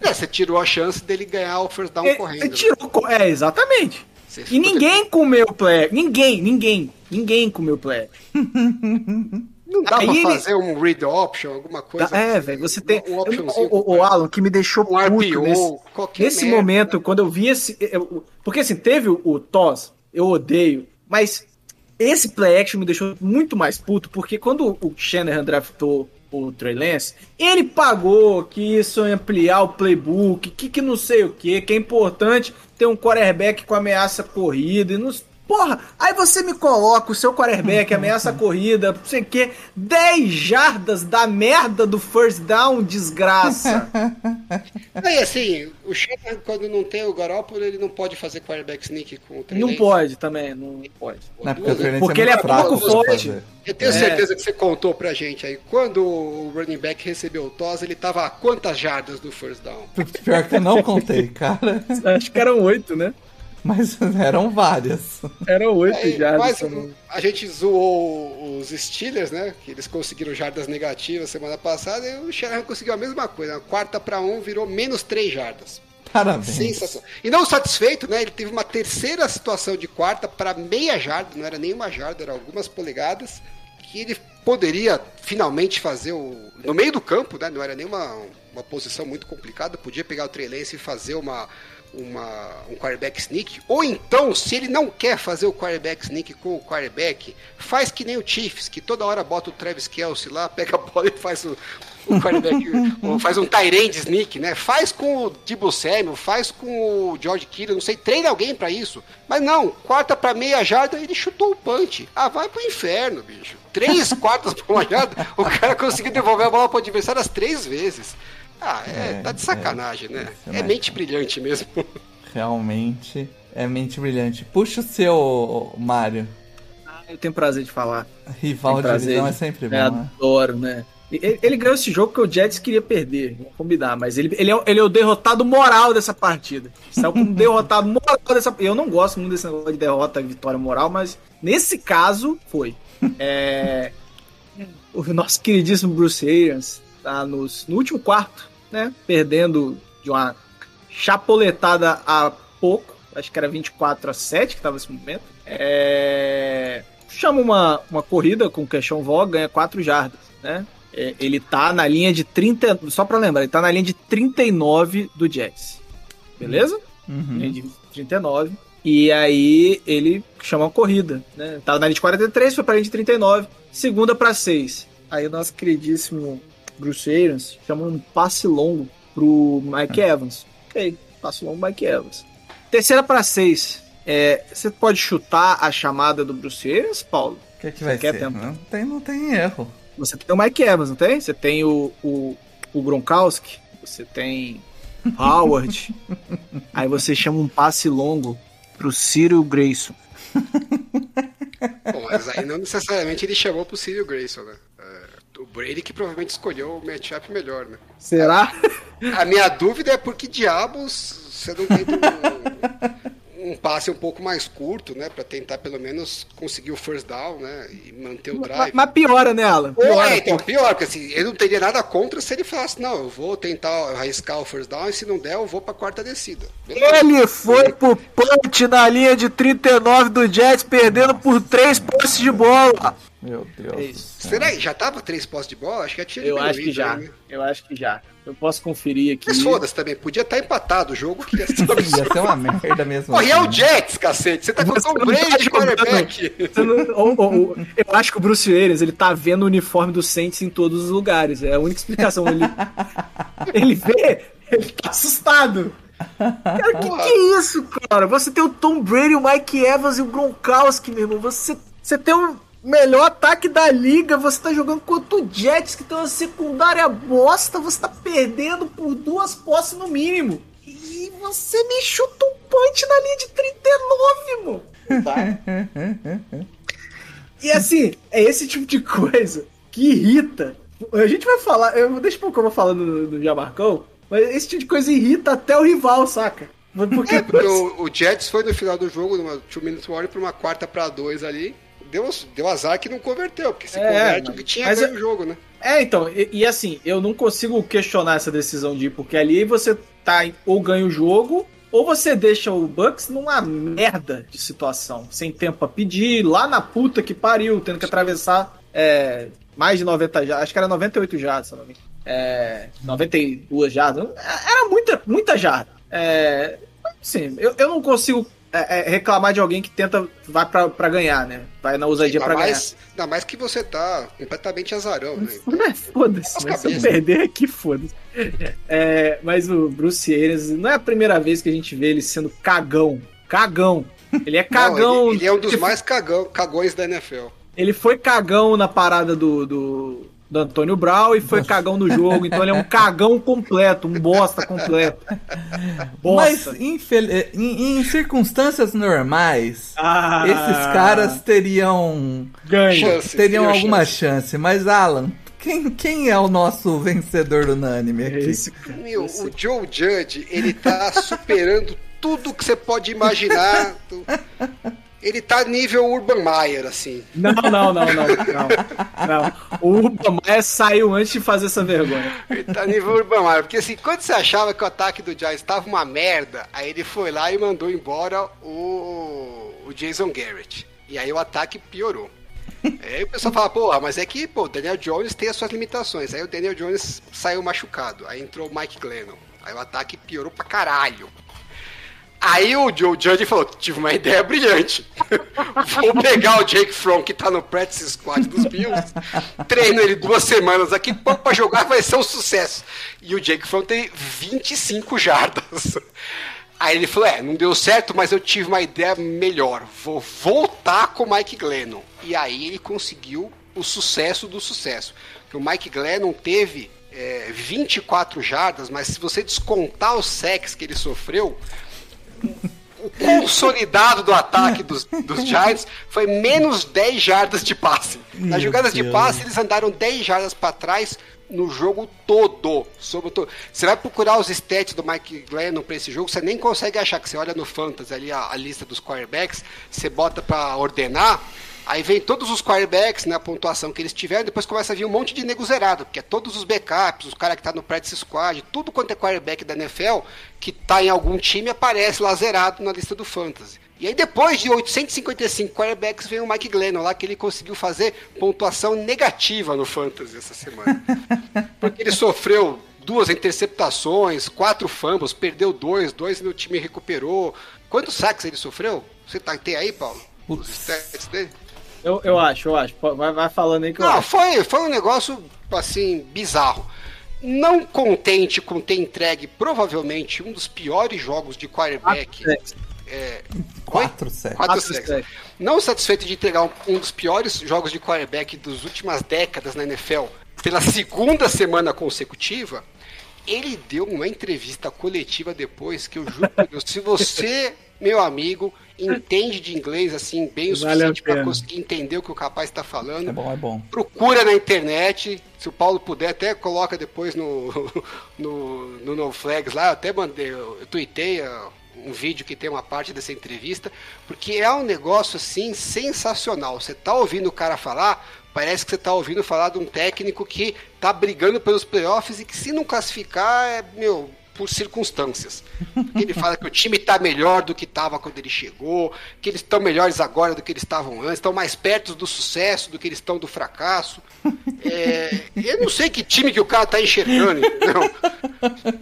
É, você tirou a chance dele ganhar o first down Ele- correndo. né? tirou, co- é, exatamente. Você- E ninguém comeu play. Ninguém, ninguém, ninguém comeu play. Não dá Aí pra ele- fazer um read option, alguma coisa? É, velho, você tem. Um o, o, o Alan, que me deixou um puto RPO, nesse, nesse merda. momento, quando eu vi esse. eu- porque assim, teve o, o TOS, eu odeio, mas esse play action me deixou muito mais puto, porque quando o Shanahan draftou o Trey Lance, ele pagou que isso ia ampliar o playbook, que, que não sei o que, que é importante ter um quarterback com ameaça corrida e nos. Porra, aí você me coloca o seu quarterback, ameaça corrida, não sei o que, 10 jardas da merda do first down, desgraça. Aí, assim, o Shanahan, quando não tem o Garoppolo, ele não pode fazer quarterback sneak com o Trey Não pode também, não pode. Não, porque Lance Porque ele muito é fraco pouco forte. Eu tenho É. certeza que você contou pra gente aí. Quando o running back recebeu o toss, ele tava a quantas jardas do first down? Pior que eu não contei, cara. Acho que eram oito, né? Mas eram várias. Eram oito já. mas a gente zoou os Steelers, né? Que eles conseguiram jardas negativas semana passada e o Shanahan conseguiu a mesma coisa. A quarta pra um virou menos três jardas. Parabéns. Sensacional. E não satisfeito, né? Ele teve uma terceira situação de quarta para meia jarda, não era nem uma jarda, era algumas polegadas, que ele poderia finalmente fazer o. No meio do campo, né? Não era nem uma, uma posição muito complicada, podia pegar o Trey Lance e fazer uma. Uma, um quarterback sneak, ou então, se ele não quer fazer o quarterback sneak com o quarterback, faz que nem o Chiefs, que toda hora bota o Travis Kelsey lá, pega a bola e faz o, o quarterback, ou faz um Tyrande sneak, né? Faz com o Debo Samuel, faz com o George Kittle, não sei, treina alguém pra isso. Mas não, quarta pra meia jarda, ele chutou o punch. Ah, vai pro inferno, bicho. Três quartas pra uma jarda, o cara conseguiu devolver a bola pro adversário as três vezes. Ah, é, É, tá de sacanagem, né? é É mente brilhante mesmo. Realmente é mente brilhante. Puxa o seu, Mário. Eu tenho prazer de falar. Rival de divisão é sempre bom, É, né? adoro, né? Ele, ele ganhou esse jogo que o Jets queria perder, vamos combinar, mas ele, ele, é, o- ele é o derrotado moral dessa partida. Saiu como derrotado moral dessa Eu não gosto muito desse negócio de derrota e vitória moral, mas nesse caso foi. É, o nosso queridíssimo Bruce Arians tá nos, no último quarto, né? Perdendo de uma chapoletada a pouco. Acho que era 24 a 7 que tava nesse momento. É, chama uma, uma corrida com o Queixão Vó, ganha 4 jardas, né? É, ele tá na linha de 30. Só pra lembrar, ele tá na linha de 39 do Jets. Beleza? Uhum. Linha de 39. E aí ele chama uma corrida, né? Tava na linha de 43, foi pra linha de 39. Segunda pra 6. Aí o nosso queridíssimo Bruce Arians chama um passe longo pro Mike Evans. Ok, passe longo pro Mike Evans. Terceira pra 6. É, você pode chutar a chamada do Bruce Arians, Paulo? O que, que vai quer ser? Não tem, não tem erro. Você tem o Mike Evans, não tem? Você tem o, o, o Gronkowski, você tem Howard. aí você chama um passe longo pro Cyril Grayson. Bom, mas aí não necessariamente ele chamou pro Cyril Grayson, né? É, o Brady que provavelmente escolheu o matchup melhor, né? Será? A minha dúvida é por que diabos você não tenta um, um passe um pouco mais curto, né? Pra tentar pelo menos conseguir o first down, né? E manter o Mas, drive. mas piora, né, Alan? Ou Piora. é, então, pior, porque assim, eu não teria nada contra se ele falasse, não, eu vou tentar arriscar o first down e se não der, eu vou pra quarta descida. Beleza. Ele foi pro punch na linha de 39 do Jets, perdendo por 3 postes de bola. Meu Deus. É do isso. céu. Será que já tava três postes de bola? Acho que já tinha Eu acho que já. aí, né? Eu acho que já. Eu posso conferir aqui. Mas foda-se também, podia estar empatado o jogo que ia ser um Ia ser uma merda mesmo. Pô, e é o assim, Jets, cacete. Você tá com o tá Brady de quarterback. Eu acho que o Bruce Arians, ele tá vendo o uniforme do Saints em todos os lugares. É a única explicação. Ele, ele vê, ele tá assustado. Cara, que que é isso, cara? Você tem o Tom Brady, o Mike Evans e o Gronkowski, meu irmão. Você, você tem o melhor ataque da liga. Você tá jogando contra o Jets, que tem uma secundária bosta. Você tá perdendo por duas posses no mínimo. E você me chuta um punch na linha de 39, irmão. Tá? E assim, é esse tipo de coisa que irrita. A gente vai falar, eu deixa pouco eu vou falando do, do Jamarcão, mas esse tipo de coisa irrita até o rival, saca? Porque, É, porque o, o Jets foi no final do jogo, numa 2 minutes warning, pra uma quarta pra dois ali. Deu, deu azar que não converteu, porque se É, converte, mas- que tinha mas ganho é- o jogo, né? É, então, e, e assim, eu não consigo questionar essa decisão de ir, porque ali você tá ou ganha o jogo, ou você deixa o Bucks numa merda de situação, sem tempo pra pedir, lá na puta que pariu, tendo que atravessar é, mais de 90 jardas, acho que era 98 jardas, se não me engano. É, 92 jardas, era muita, muita jarda. É, assim, eu, eu não consigo é, é, reclamar de alguém que tenta, vai pra, pra ganhar, né? Vai na ousadia Ainda pra ganhar. mais, ainda mais que você tá completamente azarão, né? Não é, foda-se, As mas se eu perder aqui, foda-se. É, mas o Bruce Arians, não é a primeira vez que a gente vê ele sendo cagão. Cagão. Ele é Não, cagão. ele, ele é um dos mais cagão, cagões da NFL. Ele foi cagão na parada do, do, do Antônio Brown e foi cagão no jogo. Então ele é um cagão completo, um bosta completo. Mas Bosta. infel- eh, em, em circunstâncias normais, Ah, esses caras teriam ganham. Chance, teriam alguma chance. chance. Mas Alan, quem, quem é o nosso vencedor unânime aqui? Esse, Meu, esse- o Joe Judge, ele tá superando tudo que você pode imaginar. Ele tá nível Urban Meyer, assim. Não, não, não, não, não. não. O Urban Meyer saiu antes de fazer essa vergonha. Ele tá nível Urban Meyer. Porque assim, quando você achava que o ataque do Giants tava uma merda, aí ele foi lá e mandou embora o, o Jason Garrett. E aí o ataque piorou. Aí o pessoal fala, porra, mas é que, pô, o Daniel Jones tem as suas limitações. Aí o Daniel Jones saiu machucado. Aí entrou o Mike Glennon. Aí o ataque piorou pra caralho. Aí o Joe Judge falou: tive uma ideia brilhante. Vou pegar o Jake Fromm, que tá no practice squad dos Bills, treino ele duas semanas aqui, pô, pra jogar vai ser um sucesso. E o Jake Fromm tem 25 jardas. Aí ele falou: é, não deu certo, mas eu tive uma ideia melhor. Vou voltar com o Mike Glennon. E aí ele conseguiu o sucesso do sucesso. Que o Mike Glennon teve é, 24 jardas, mas se você descontar os sacks que ele sofreu, consolidado do ataque dos, dos Giants foi menos 10 jardas de passe. Nas jogadas de passe, eles andaram 10 jardas para trás no jogo todo. Sobre o to- Você vai procurar os stats do Mike Glennon para esse jogo, você nem consegue achar que você olha no Fantasy ali a, a lista dos quarterbacks, você bota para ordenar, aí vem todos os quarterbacks, né, a pontuação que eles tiveram, depois começa a vir um monte de nego zerado, porque é todos os backups, os caras que tá no practice squad, tudo quanto é quarterback da NFL que tá em algum time aparece lá zerado na lista do Fantasy. E aí depois de 855 quarterbacks vem o Mike Glennon lá que ele conseguiu fazer pontuação negativa no Fantasy essa semana. Porque ele sofreu duas interceptações, quatro fumbles, perdeu dois, dois no time recuperou. Quantos saques ele sofreu? Você tá, tem aí, Paulo? Os stats dele? Eu, eu acho, eu acho. Vai, vai falando aí que eu Não, foi, foi um negócio, assim, bizarro. Não contente com ter entregue provavelmente um dos piores jogos de quarterback. É, Quatro sacks. Quatro Quatro sacks. sacks. Não satisfeito de entregar um, um dos piores jogos de quarterback das últimas décadas na NFL pela segunda semana consecutiva, ele deu uma entrevista coletiva depois que eu juro por Deus, se você, meu amigo, entende de inglês assim bem o Vale suficiente para conseguir entender o que o capaz está falando, É bom, é bom. procura na internet. Se o Paulo puder, até coloca depois no, no, no No Flags lá. Eu até mandei, eu, eu tuitei ó, um vídeo que tem uma parte dessa entrevista, porque é um negócio assim sensacional. Você tá ouvindo o cara falar, parece que você tá ouvindo falar de um técnico que tá brigando pelos playoffs e que se não classificar, é, meu, por circunstâncias. Ele fala que o time está melhor do que estava quando ele chegou, que eles estão melhores agora do que eles estavam antes, estão mais perto do sucesso do que eles estão do fracasso. É, eu não sei que time que o cara tá enxergando, entendeu?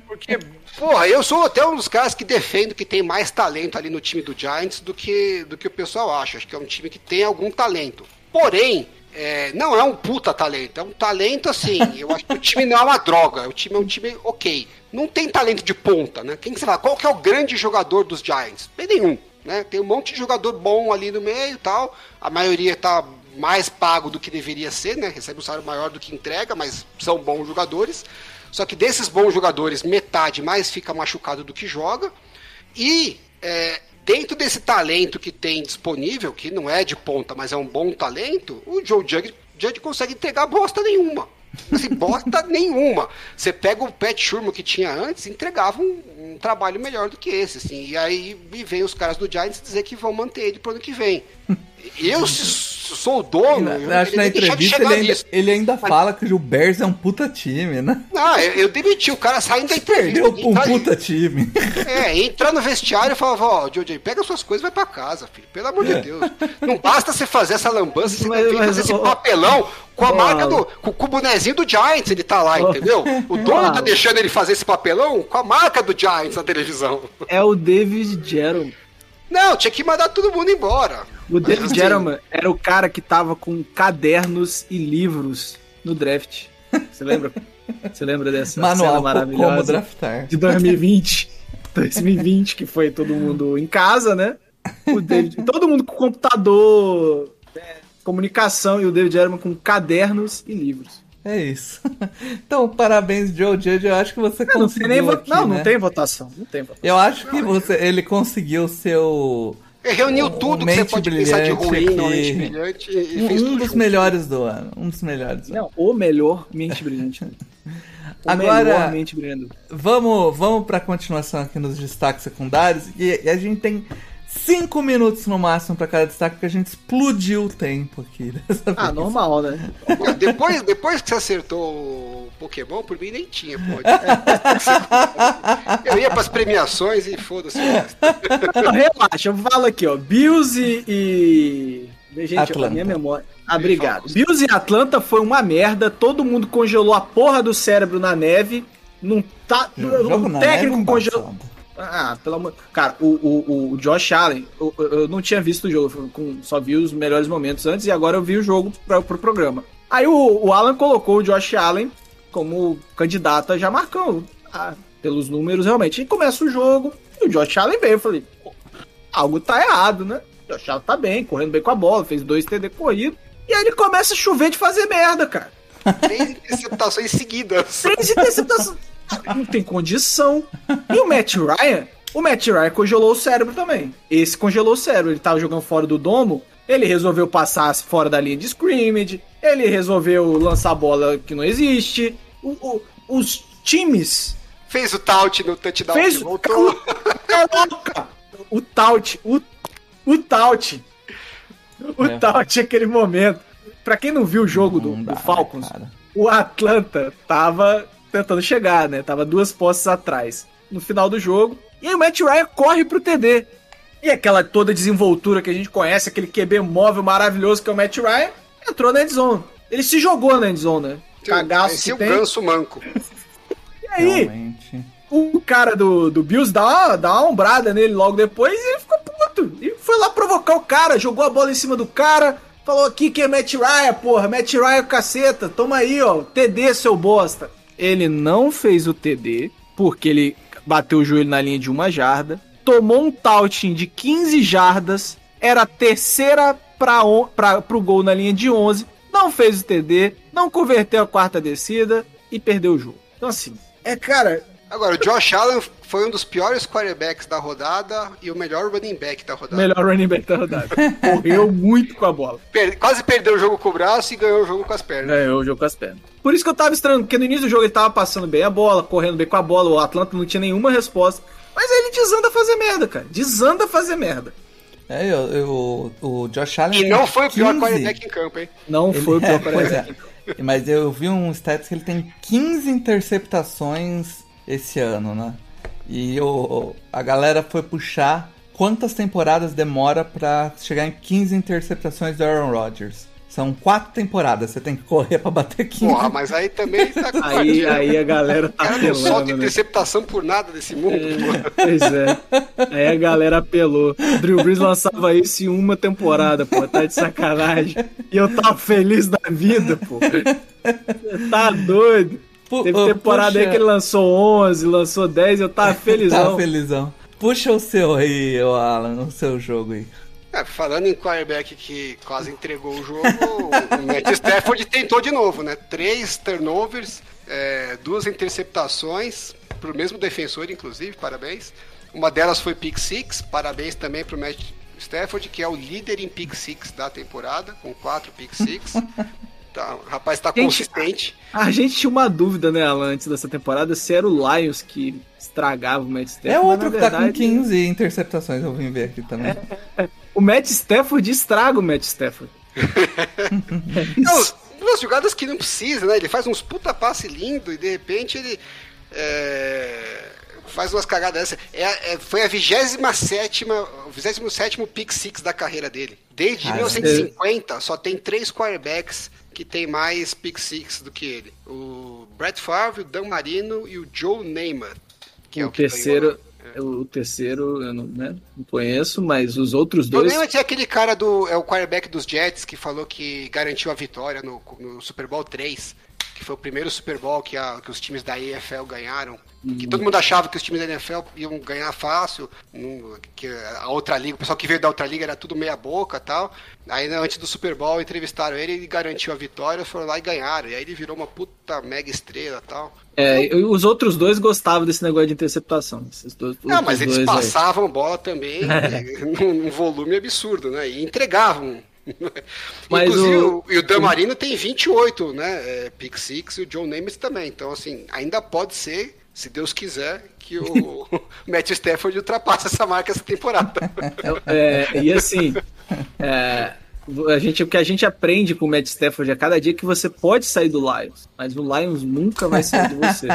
Porque, porra, eu sou até um dos caras que defendo que tem mais talento ali no time do Giants do que, do que o pessoal acha. Acho que é um time que tem algum talento. Porém, é, não é um puta talento, é um talento assim. Eu acho que o time não é uma droga, o time é um time ok. Não tem talento de ponta, né? Quem que você fala? Qual que é o grande jogador dos Giants? Tem nenhum, né? Tem um monte de jogador bom ali no meio e tal. A maioria tá mais pago do que deveria ser, né? Recebe um salário maior do que entrega, mas são bons jogadores. Só que desses bons jogadores, metade mais fica machucado do que joga. E é, dentro desse talento que tem disponível, que não é de ponta, mas é um bom talento, o Joe Judge, Judge consegue entregar bosta nenhuma. Bosta nenhuma. Você pega o Pat Sherman que tinha antes, entregava um, um trabalho melhor do que esse. Assim, e aí e vem os caras do Giants dizer que vão manter ele pro ano que vem. Eu, se, sou o dono. Eu acho que na de entrevista ele ainda, ele ainda fala que o Bears é um puta time, né? Não, eu, eu demiti o cara saindo da entrevista. Perdeu um Entrar- puta time. É, entrar no vestiário e falava, ó, Jojo, pega suas coisas e vai pra casa, filho. Pelo amor de Deus. Não basta você fazer essa lambança, você Mas- tem que mas, fazer esse papelão com a marca do. Com, com o bonezinho do Giants, ele tá lá, entendeu? O dono tá deixando ele fazer esse papelão com a marca do Giants na televisão. É o David Jeroman. Não, tinha que mandar todo mundo embora. O David assim- Jeroman era o cara que tava com cadernos e livros no draft. Você lembra? Você lembra dessa cena Manual como maravilhosa draftar. de 2020? 2020, que foi todo mundo em casa, né? O David, todo mundo com computador, né, comunicação e o David Jeroman com cadernos e livros. É isso. Então, parabéns, Joe Judge. Eu acho que você Não, não tem conseguiu. nem vo- aqui, não, né? não tem votação, não tem votação. Eu acho que você, ele conseguiu o seu. Ele reuniu Um tudo que você pode pensar de ruim mente brilhante e Um, fez um dos junto. melhores do ano. Um dos melhores. do ano. Não, o melhor mente brilhante. O Agora- melhor mente brilhante. Vamos, vamos pra continuação aqui nos destaques secundários. E, e a gente tem cinco minutos no máximo pra cada destaque, porque a gente explodiu o tempo aqui dessa Ah, vez. normal, né? Depois, depois que você acertou o Pokémon, por mim nem tinha, pô. Eu ia pras premiações e foda-se. Não, relaxa, eu falo aqui, ó. Bills e. e... Gente, Atlanta. minha memória. Ah, obrigado. Bills e Atlanta foi uma merda. Todo mundo congelou a porra do cérebro na neve. Não tá. Na técnico congelou. Ah, pelo amor. Cara, o, o, o Josh Allen, eu, eu- não tinha visto o jogo, com- só vi os melhores momentos antes e agora eu vi o jogo pra, pro programa. Aí o, o Alan colocou o Josh Allen como candidato a já marcão, ah, pelos números realmente. E começa o jogo e o Josh Allen veio. Eu falei, algo tá errado, né? O Josh Allen tá bem, correndo bem com a bola, fez dois TD corrido. E aí ele começa a chover de fazer merda, cara. Três interceptações seguidas. Três interceptações. Não tem condição. E o Matt Ryan? O Matt Ryan congelou o cérebro também. Esse congelou o cérebro. Ele tava jogando fora do domo. Ele resolveu passar fora da linha de scrimmage. Ele resolveu lançar bola que não existe. O- o- os times. Fez o taut no touchdown Fez o. voltou. Caraca! O Taut. O, o Taut. O É. Taut, aquele momento. Pra quem não viu o jogo do, Não dá, do Falcons, cara. o Atlanta tava tentando chegar, né? Tava duas postes atrás no final do jogo. E aí o Matt Ryan corre pro TD. E aquela toda desenvoltura que a gente conhece, aquele QB móvel maravilhoso que é o Matt Ryan, entrou na endzone. Ele se jogou na endzone, né? Cagaço Esse que é o tem. ganso manco. E aí, Realmente. o cara do, do Bills dá uma, dá uma ombrada nele logo depois e ele ficou puto. E foi lá provocar o cara, jogou a bola em cima do cara, falou aqui que é Matt Ryan, porra, Matt Ryan caceta, toma aí, ó, TD, seu bosta. Ele não fez o TD, porque ele bateu o joelho na linha de uma jarda, tomou um touching de 15 jardas, era terceira pra, pro gol na linha de 11, não fez o TD, não converteu a quarta descida e perdeu o jogo. Então assim, é cara, Agora, o Josh Allen foi um dos piores quarterbacks da rodada e o melhor running back da rodada. Melhor running back da rodada. Correu muito com a bola. Per- quase perdeu o jogo com o braço e ganhou o jogo com as pernas. Ganhou o jogo com as pernas. Por isso que eu tava estranho, porque no início do jogo ele tava passando bem a bola, correndo bem com a bola, o Atlanta não tinha nenhuma resposta. Mas aí ele desanda a fazer merda, cara. Desanda a fazer merda. É, eu, eu- o Josh Allen. E não foi o pior 15. quarterback em campo, hein? Não Ele- foi o pior é, pois quarterback. é. Mas eu vi um stats que ele tem 15 interceptações esse ano, né? E o, a galera foi puxar quantas temporadas demora pra chegar em 15 interceptações do Aaron Rodgers. São quatro temporadas, você tem que correr pra bater 15. Porra, mas aí também tá com Aí, aí a galera tá cara não solta apelando, né? interceptação por nada desse mundo, pô. Pois é. Aí a galera apelou. Drew Brees lançava isso em uma temporada, pô. Tá de sacanagem. E eu tava feliz da vida, pô. Você tá doido. Teve temporada aí puxa- que ele lançou 11, lançou 10, eu tava felizão. Tá felizão. Puxa o seu aí, ô Alan, o seu jogo aí. É, falando em quarterback que quase entregou o jogo, o Matt Stafford tentou de novo, né? Três turnovers, é, duas interceptações pro mesmo defensor, inclusive, parabéns. Uma delas foi pick six, parabéns também pro Matt Stafford, que é o líder em pick six da temporada, com quatro pick six. Tá, o rapaz tá Gente, consistente. A gente tinha uma dúvida, né, Alan, antes dessa temporada, se era o Lions que estragava o Matt Stafford. É outro que tá com verdade, 15 interceptações, eu vim ver aqui também. O Matt Stafford estraga o Matt Stafford. Não, umas jogadas que não precisa, né? Ele faz uns puta passe lindo e de repente ele é, faz umas cagadas dessa. É, é, foi a 27 o 27 pick six da carreira dele. Desde Ah, 1950, só tem três quarterbacks que tem mais pick six do que ele. O Brett Favre, o Dan Marino e o Joe Namath. Que é o o que terceiro, ganhou. o terceiro eu não, né, não conheço, mas os outros dois. Namath é aquele cara do. É o quarterback dos Jets que falou que garantiu a vitória no, no Super Bowl 3. Que foi o primeiro Super Bowl que, a- que os times da EFL ganharam. Que todo mundo achava que os times da NFL iam ganhar fácil. que a outra liga, o pessoal que veio da outra liga era tudo meia boca e tal. Aí antes do Super Bowl entrevistaram ele, ele garantiu a vitória, foram lá e ganharam. E aí ele virou uma puta mega estrela e tal. É, e os outros dois gostavam desse negócio de interceptação. Esses dois, Não, outros mas eles dois aí. passavam bola também né, num, volume absurdo, né? E entregavam. Mas Inclusive, o- o, e o Dan Marino tem 28, né? É, pick six e o John Namath também. Então, assim, ainda pode ser, se Deus quiser, que o Matt Stafford ultrapasse essa marca essa temporada. É, e assim, é, a gente, o que a gente aprende com o Matt Stafford a cada dia é que você pode sair do Lions, mas o Lions nunca vai sair de você.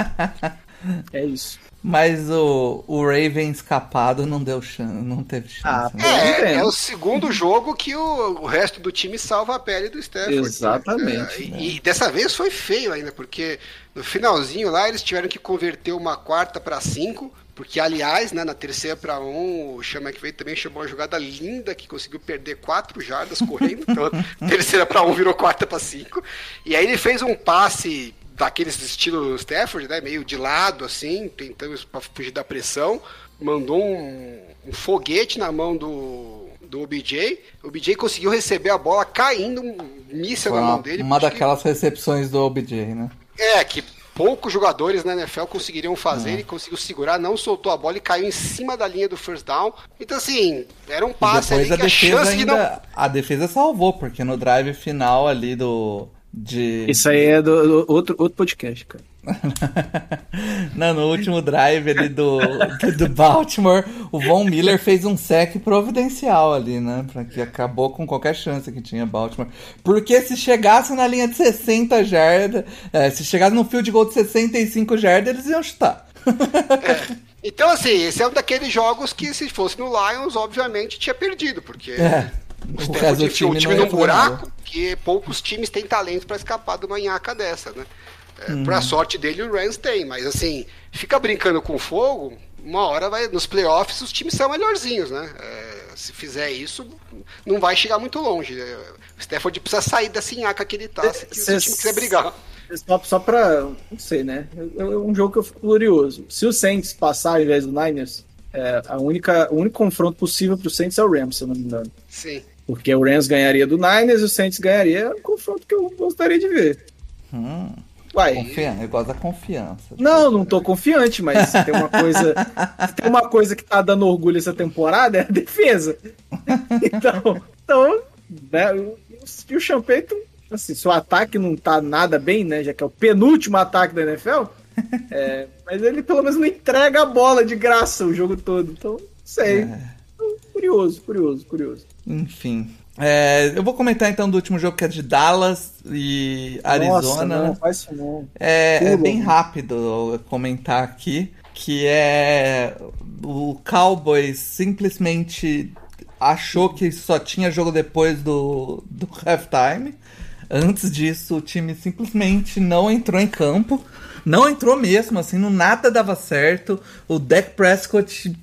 É isso. Mas o, o Raven escapado não deu chance, não teve chance. Ah, né? É, é o segundo jogo que o, o resto do time salva a pele do Stafford. né? Exatamente. É, e, e dessa vez foi feio ainda, porque no finalzinho lá eles tiveram que converter uma quarta para cinco. Porque, aliás, né, na terceira para um, o Sean McVay também chamou uma jogada linda que conseguiu perder quatro jardas correndo. Então, terceira para um virou quarta para cinco. E aí ele fez um passe daqueles estilo Stafford, né, meio de lado, assim, tentando para fugir da pressão. Mandou um, um foguete na mão do, do OBJ. O OBJ conseguiu receber a bola caindo, um míssil na mão dele. uma daquelas recepções do OBJ, né? é, que poucos jogadores na NFL conseguiriam É. fazer, ele conseguiu segurar, não soltou a bola e caiu em cima da linha do first down. Então, assim, era um passe ali a que a defesa chance de não. ainda. A defesa salvou, porque no drive final ali do. De... Isso aí é do, do- outro, outro podcast, cara. Não, no último drive ali do, do, do Baltimore, o Von Miller fez um sec providencial ali, né? Pra que acabou com qualquer chance que tinha Baltimore. Porque se chegasse na linha de 60 jardas, é, se chegasse no field goal de 65 jardas, eles iam chutar. Então, assim, esse é um daqueles jogos que, se fosse no Lions, obviamente tinha perdido, porque É. o O resto do enfiou o time time num fazer buraco, nada. que poucos times têm talento pra escapar de uma nhaca dessa, né? É, Uhum. Pra sorte dele, o Rams tem, mas assim, fica brincando com fogo, uma hora vai. Nos playoffs os times são melhorzinhos, né? É, se fizer isso, não vai chegar muito longe. É, O Stafford precisa sair dessa nhaca que ele tá, se, se o time quiser brigar. Só, só pra. Não sei, né? É é um jogo que eu fico curioso. Se o Saints passar ao invés do Niners, é, a única, o único confronto possível pro Saints é o Rams, se eu não me engano. Sim. Porque o Rams ganharia do Niners e o Saints ganharia. É um confronto que eu gostaria de ver. Hum, Uai. confiança, eu gosto da confiança. Não, não tô confiante, mas se tem uma coisa. se tem uma coisa que tá dando orgulho essa temporada é a defesa. Então, então né, o- e o Champeito, assim, se o ataque não tá nada bem, né? Já que é o penúltimo ataque da NFL, é, mas ele pelo menos não entrega a bola de graça o jogo todo. Então, sei. É. Curioso, curioso, curioso. Enfim. É, eu vou comentar então do último jogo que é de Dallas e Arizona. Nossa, não, né? faz isso não. É, é bem rápido eu comentar aqui que é o Cowboys simplesmente achou que só tinha jogo depois do, do halftime. Antes disso, o time simplesmente não entrou em campo. Não entrou mesmo, assim, no nada dava certo. O Dak Prescott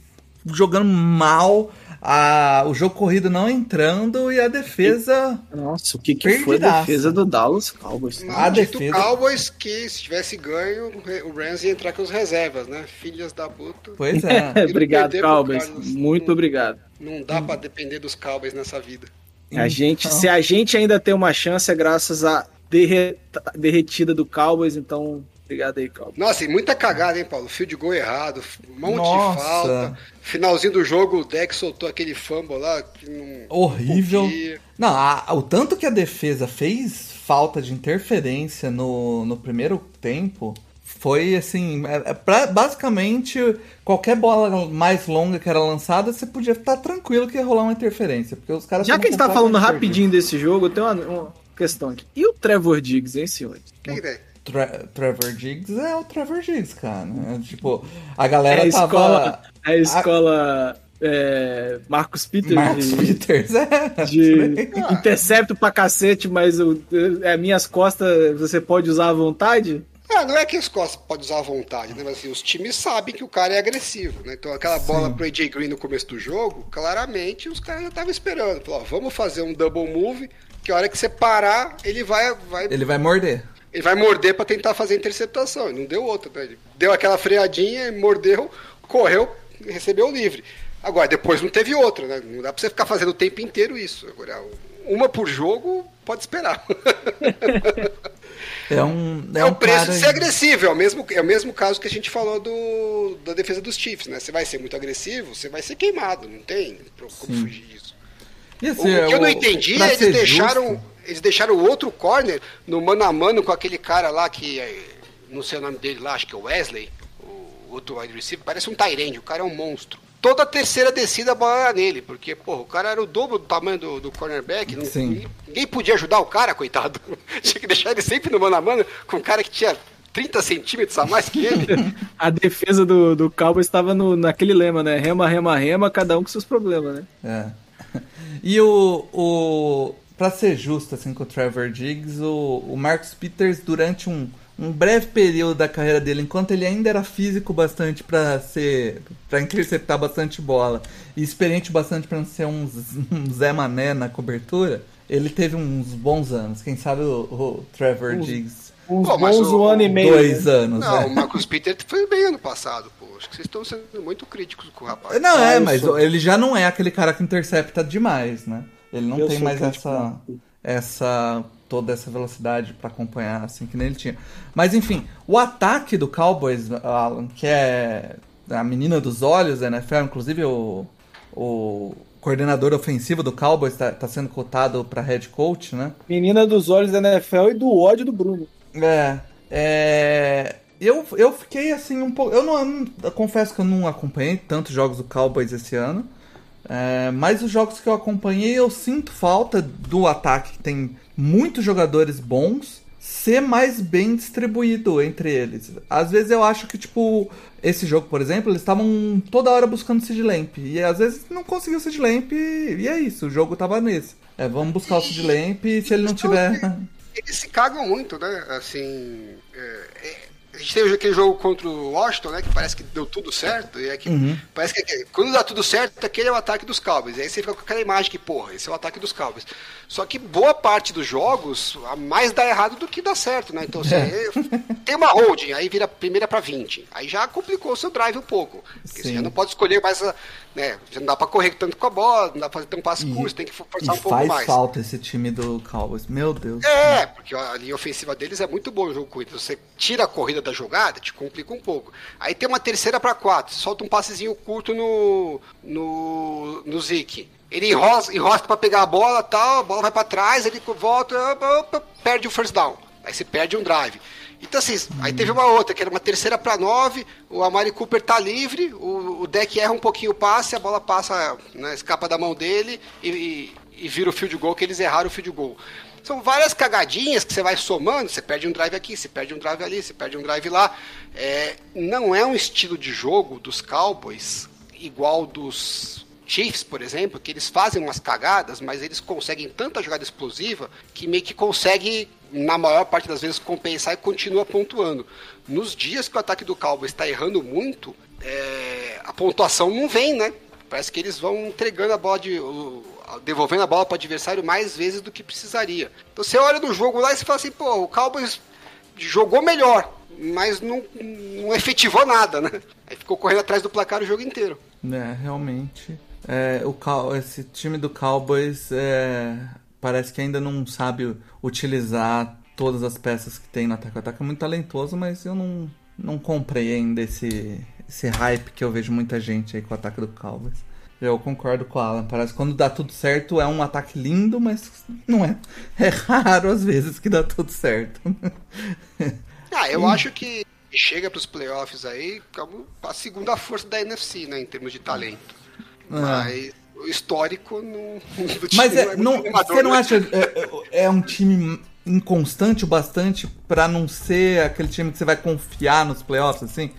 jogando mal, a, o jogo corrido não entrando e a defesa. Nossa, o que, que foi a defesa do Dallas Cowboys? A Maldito defesa- Cowboys que se tivesse ganho, o Rams ia entrar com os reservas, né? Filhas da puta. Pois é. obrigado, Cowboys. Muito obrigado. Não dá pra depender dos Cowboys nessa vida. A gente, Então- se a gente ainda tem uma chance é graças à derre- derretida do Cowboys, então obrigado aí, Cowboys. Nossa, e muita cagada, hein, Paulo? Fio de gol errado, um monte Nossa. de falta. Finalzinho do jogo, o Deck soltou aquele fumble lá que não. Horrível. podia. Não, a- o tanto que a defesa fez falta de interferência no, no primeiro tempo Foi assim, é- é pra- basicamente qualquer bola mais longa que era lançada, você podia estar tranquilo que ia rolar uma interferência, porque os caras Já que a gente tá falando rapidinho desse jogo, eu tenho uma, uma questão aqui. E o Trevor Diggs, hein, senhores? Quem tem? Tra- Trevor Diggs é o Trevor Diggs, cara. É, tipo, a galera É a tava. escola, é a escola é, Marcos Peters Marcos de, Peters, é. de intercepto pra cacete, mas o, é, minhas costas você pode usar à vontade? Ah, não é que os costas podem usar à vontade, né? Mas assim, os times sabem que o cara é agressivo, né? Então aquela bola pro AJ Green no começo do jogo, claramente os caras já estavam esperando. Falaram, ó, vamos fazer um double move, que a hora que você parar, ele vai, vai, Ele vai morder. Ele vai morder pra tentar fazer a interceptação. Não deu outra, né? Ele deu aquela freadinha, mordeu, correu, recebeu o livre. Agora, depois não teve outra, né? Não dá pra você ficar fazendo o tempo inteiro isso. Agora, uma por jogo, pode esperar. É um. É, É, um o preço cara... de ser agressivo, é o, mesmo, é o mesmo caso que a gente falou do, da defesa dos Chiefs, né? Você vai ser muito agressivo, você vai ser queimado, não tem como Sim. fugir disso. O, que é eu não o- entendi é eles deixaram, justo- eles deixaram o outro corner no mano a mano com aquele cara lá que, é, não sei o nome dele lá, acho que é o Wesley, o outro wide receiver, parece um Tyrande, o cara é um monstro. Toda a terceira descida a bola era nele, porque, pô, o cara era o dobro do tamanho do, do cornerback, não, Sim. ninguém, ninguém podia ajudar o cara, coitado. Tinha que deixar ele sempre no mano a mano com um cara que tinha 30 centímetros a mais que ele. A defesa do, do Cowboys estava no, naquele lema, né? Rema, rema, rema, cada um com seus problemas, né? É. E o, o. Pra ser justo assim, com o Trevor Diggs, o, o Marcus Peters, durante um, um breve período da carreira dele, enquanto ele ainda era físico bastante pra ser. para interceptar bastante bola e experiente bastante pra não ser um, um Zé Mané na cobertura, ele teve uns bons anos. Quem sabe o, o Trevor Uns- Diggs. Uns Pô, mas bons o- um ano e meio. Dois né? anos, Não, né? o Marcus Peter foi bem ano passado, pô. Acho que vocês estão sendo muito críticos com o rapaz. Não, é, mas ele já não é aquele cara que intercepta demais, né? Ele não Eu tem mais essa, essa toda essa velocidade pra acompanhar assim que nem ele tinha. Mas enfim, o ataque do Cowboys, Alan, que é a menina dos olhos da NFL, inclusive o, o coordenador ofensivo do Cowboys tá, tá sendo cotado pra head coach, né? Menina dos olhos da NFL e do ódio do Bruno. É. é eu, eu fiquei assim um pouco. Eu não eu confesso que eu não acompanhei tantos jogos do Cowboys esse ano. É, mas os jogos que eu acompanhei, eu sinto falta do ataque, que tem muitos jogadores bons, ser mais bem distribuído entre eles. Às vezes eu acho que, tipo, esse jogo, por exemplo, eles estavam toda hora buscando o Sid Lamp. E às vezes não conseguiu o Sid Lamp e, é isso, o jogo tava nesse. É, vamos buscar o Sid Lamp e se ele não tiver. Eles se cagam muito, né? Assim. é, a gente teve aquele jogo contra o Washington, né? Que parece que deu tudo certo. E é que, Parece que é- quando dá tudo certo, aquele é o ataque dos Cowboys. E aí você fica com aquela imagem que, porra, esse é o ataque dos Cowboys. Só que boa parte dos jogos, a mais dá errado do que dá certo, né? Então, assim, tem uma holding, aí vira primeira pra 20. Aí já complicou o seu drive um pouco. Porque você Sim. já não pode escolher mais, a- né? Já não dá pra correr tanto com a bola, não dá pra fazer tão passe curto, tem que forçar um pouco faz mais. falta esse time do Cowboys. Meu Deus. É, porque a linha ofensiva deles é muito boa no jogo corrido. Você tira a corrida da jogada, te complica um pouco. Aí tem uma terceira para quatro, solta um passezinho curto no no, no Zeke. Ele enrosca, para pegar a bola, tal, a bola vai para trás, ele volta, perde o first down. Aí você perde um drive. Então assim, aí teve uma outra, que era uma terceira para nove, o Amari Cooper tá livre, o, o deck erra um pouquinho o passe, a bola passa, né, escapa da mão dele e, e, e vira o field goal, que eles erraram o field goal. São várias cagadinhas que você vai somando, você perde um drive aqui, você perde um drive ali, você perde um drive lá. É, não é um estilo de jogo dos Cowboys igual dos Chiefs, por exemplo, que eles fazem umas cagadas, mas eles conseguem tanta jogada explosiva que meio que consegue, na maior parte das vezes, compensar e continua pontuando. Nos dias que o ataque do Cowboys está errando muito, é, a pontuação não vem, né? Parece que eles vão entregando a bola de. Devolvendo a bola para o adversário mais vezes do que precisaria. Então você olha no jogo lá e você fala assim, pô, o Cowboys jogou melhor, mas não, não efetivou nada, né? Aí ficou correndo atrás do placar o jogo inteiro. É, realmente. É, o Cow- esse time do Cowboys é, parece que ainda não sabe utilizar todas as peças que tem no ataque. O ataque é muito talentoso, mas eu não, não comprei ainda esse, esse hype que eu vejo muita gente aí com o ataque do Cowboys. Eu concordo com o Alan. Parece que quando dá tudo certo é um ataque lindo, mas não é. É raro às vezes que dá tudo certo. Ah, eu acho que chega pros playoffs aí como a segunda força da NFC, né, em termos de talento. Mas o histórico não, do time Mas é, muito não, você não né? acha é, é um time inconstante o bastante pra não ser aquele time que você vai confiar nos playoffs, assim?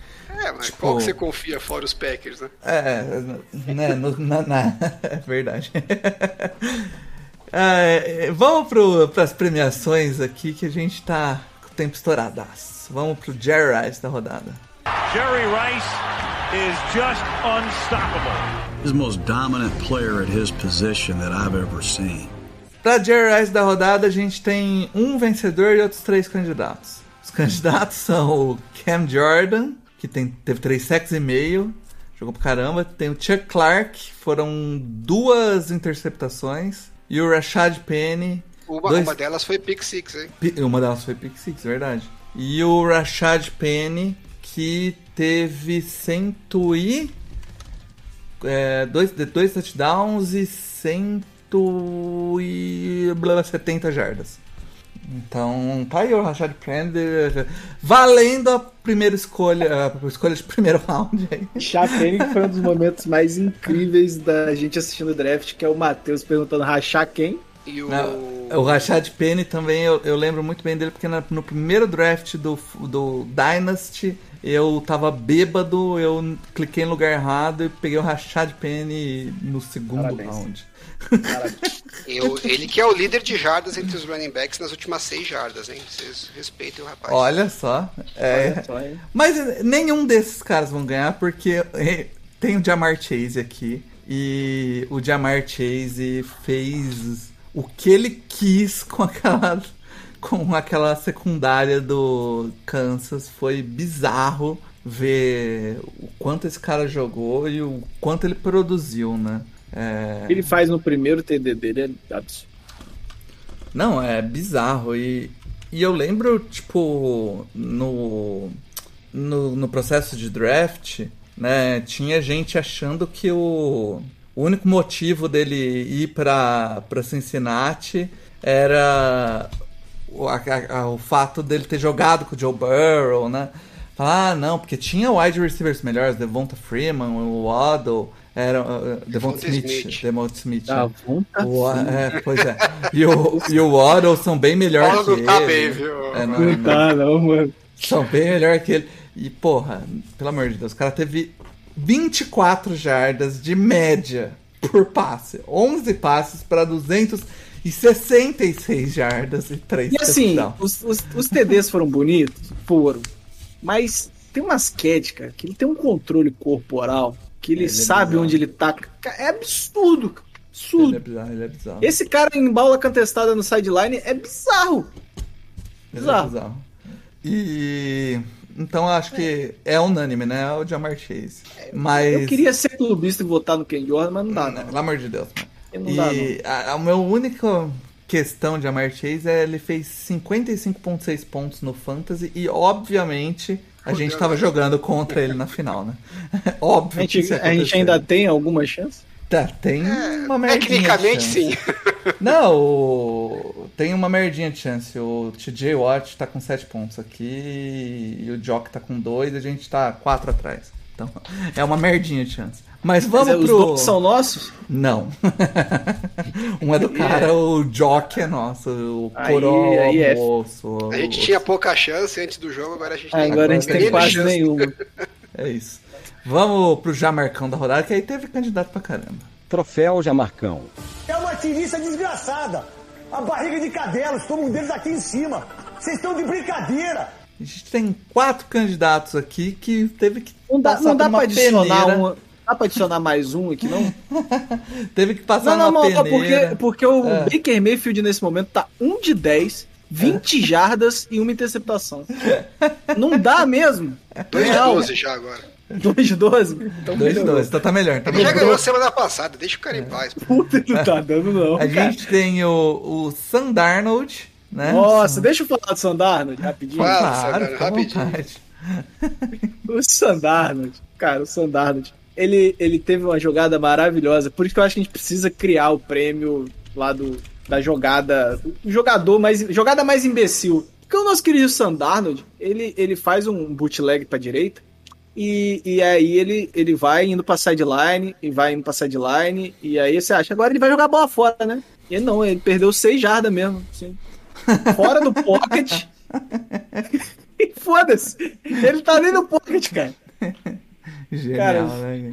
É, mas tipo- qual que você confia fora os Packers, né? É, né, no- na, na- é verdade. É, vamos para as premiações aqui que a gente tá com o tempo estouradaço. Vamos pro Jerry Rice da rodada. Jerry Rice is just unstoppable. He's the most dominant player at his position that I've ever seen. Pra Jerry Rice da rodada, a gente tem um vencedor e outros três candidatos. Os candidatos são o Cam Jordan, que tem, teve três sacks e meio, jogou pra caramba. Tem o Chuck Clark, foram duas interceptações. E o Rashad Penny. Uma, dois- uma delas foi Pick Six, hein? Uma delas foi Pick Six, verdade. E o Rashad Penny, que teve cento e... É, dois, dois touchdowns e cento e... blá, 70 jardas. Então, tá aí o Rashad Penny eh, valendo a primeira escolha, a escolha de primeiro round aí. Chapene foi um dos momentos mais incríveis da gente assistindo o draft, que é o Matheus perguntando rachar quem. E o. Não, o Rashad Penny também, eu, eu lembro muito bem dele, porque na- no primeiro draft do, do Dynasty, eu tava bêbado, eu cliquei no lugar errado e peguei o Rashad Penny no segundo Parabéns. round. Eu- ele que é o líder de jardas entre os running backs nas últimas seis jardas, hein? Vocês respeitem o rapaz. Olha só. é- Olha só? Mas nenhum desses caras vão ganhar, porque eh, tem o Jamar Chase aqui. E o Jamar Chase fez o que ele quis com aquela, com aquela secundária do Kansas. Foi bizarro ver o quanto esse cara jogou e o quanto ele produziu, né? É... O que ele faz no primeiro TD dele é absurdo. Não, é bizarro. E, e eu lembro, tipo, no, no, no processo de draft, né, tinha gente achando que o, o único motivo dele ir pra, pra Cincinnati era o, a- a- o fato dele ter jogado com o Joe Burrow, né? Falar, ah, não, porque tinha wide receivers melhores, Devonta Freeman, o Waddle, era uh, Devonta Devonta Smith, Smith. Devonta Smith. Ah, né? vontade. O, é, pois é. E o, e o Waddle são bem melhor Waddle que não tá ele. bem, viu? É, não, Não tá, não, mano. São bem melhor que ele. E, porra, pelo amor de Deus, o cara teve 24 jardas de média por passe. 11 passes para 266 jardas e 3 E assim, os, os, os TDs foram bonitos? Foram. Mas tem umas cat, cara, que ele tem um controle corporal, que ele, Ele é sabe bizarro. onde ele tá. É absurdo. Absurdo. Ele é bizarro, ele é bizarro. Esse cara em bola contestada no sideline é bizarro. Ele é bizarro. bizarro. E. Então eu acho que é unânime, né? É o Jamar Chase. Mas. Eu queria ser clubista e votar no Ken Jordan, mas não dá, Não, não. pelo amor de Deus. Não dá, E a, a minha única questão de Jamar Chase é ele fez 55.6 pontos no Fantasy e, obviamente, a gente tava jogando contra ele na final, né? Óbvio A que gente, a gente ainda tem alguma chance? Tá, tem uma merdinha de Tecnicamente, sim. Não, o- tem uma merdinha de chance. O TJ Watt tá com 7 pontos aqui e o Jock tá com 2 e a gente tá 4 atrás. Então, é uma merdinha de chance. Mas vamos Mas, é, pro... Os dois são nossos? Não. um é do cara, o Jock é nosso, o Aí- Coroa, aí é- o Osso. A gente tinha pouca chance antes do jogo, agora a gente Ah, tem agora a gente tem quase chance. nenhuma. É isso. Vamos pro Jamarcão da rodada, que aí teve candidato pra caramba. Troféu Jamarcão. É uma tirista desgraçada. A barriga de cadela, estou um deles aqui em cima. Vocês estão de brincadeira. A gente tem quatro candidatos aqui que teve que Não dá, passar não dá por uma pra adicionar peneira. Dá pra adicionar mais um aqui, não? Teve que passar Não, não, uma não, peneira. porque, porque o É. Baker Mayfield nesse momento tá 1 de 10, 20 jardas e uma interceptação. Não dá mesmo. 2 de Real. 12 já agora. 2 de 12? Então 2 de melhorou. 2, então tá melhor. Tá Ele já melhor. ganhou semana passada, deixa o cara em paz. pô. Puta, não tá dando não, A cara. gente tem o, o Sam Darnold, né? Nossa, deixa eu falar do Sandarnold rapidinho. Fala. Claro, Sam fica à Darnold, rapidinho. vontade. O Sandarnold, cara, o Sandarnold, ele, ele teve uma jogada maravilhosa. Por isso que eu acho que a gente precisa criar o prêmio lá do, da jogada. O jogador mais. Jogada mais imbecil. Porque o nosso querido Sandarnold, ele, ele faz um bootleg pra direita e, e aí ele, ele vai indo pra sideline e vai indo pra sideline e aí você acha, agora ele vai jogar a bola fora, né? E não, ele perdeu seis jardas mesmo, assim. Fora do pocket. e foda-se. Ele tá nem no pocket, cara. Genial, Cara, né,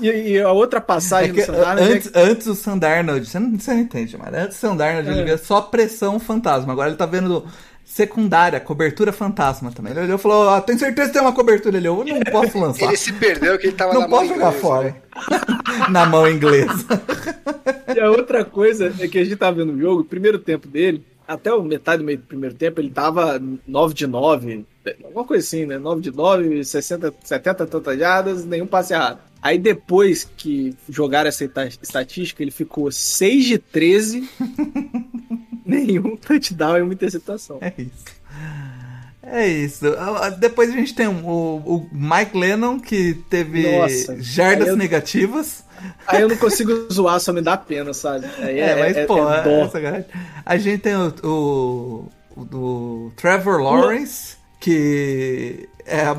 E, a outra passagem É que, do Sandarnold é antes, antes o Sandarnold, você não, você não entende, mas antes o Sandarnold É. ele via só pressão fantasma. Agora ele tá vendo secundária, cobertura fantasma também. Ele olhou e falou: ah, tem certeza que tem uma cobertura? Ele olhou, não posso lançar. Ele se perdeu que ele tava não na mão posso jogar inglesa, fora. né? Na mão inglesa. E a outra coisa é que a gente tava vendo o jogo, o primeiro tempo dele, até o metade do meio do primeiro tempo, ele tava 9 de 9, alguma coisa assim, né? 9 de 9, 60, 70 tantas jardas, nenhum passe errado. Aí depois que jogaram essa estatística, ele ficou 6 de 13, nenhum touchdown e uma interceptação. É isso. É isso. Ah, ah, Depois a gente tem o, o Mike Lennon, que teve Nossa. jardas eu- negativas. Aí eu não consigo zoar, só me dá pena, sabe? Aí É, mas, pô, é é sacanagem. a gente tem o, o, o do Trevor Lawrence, que é a-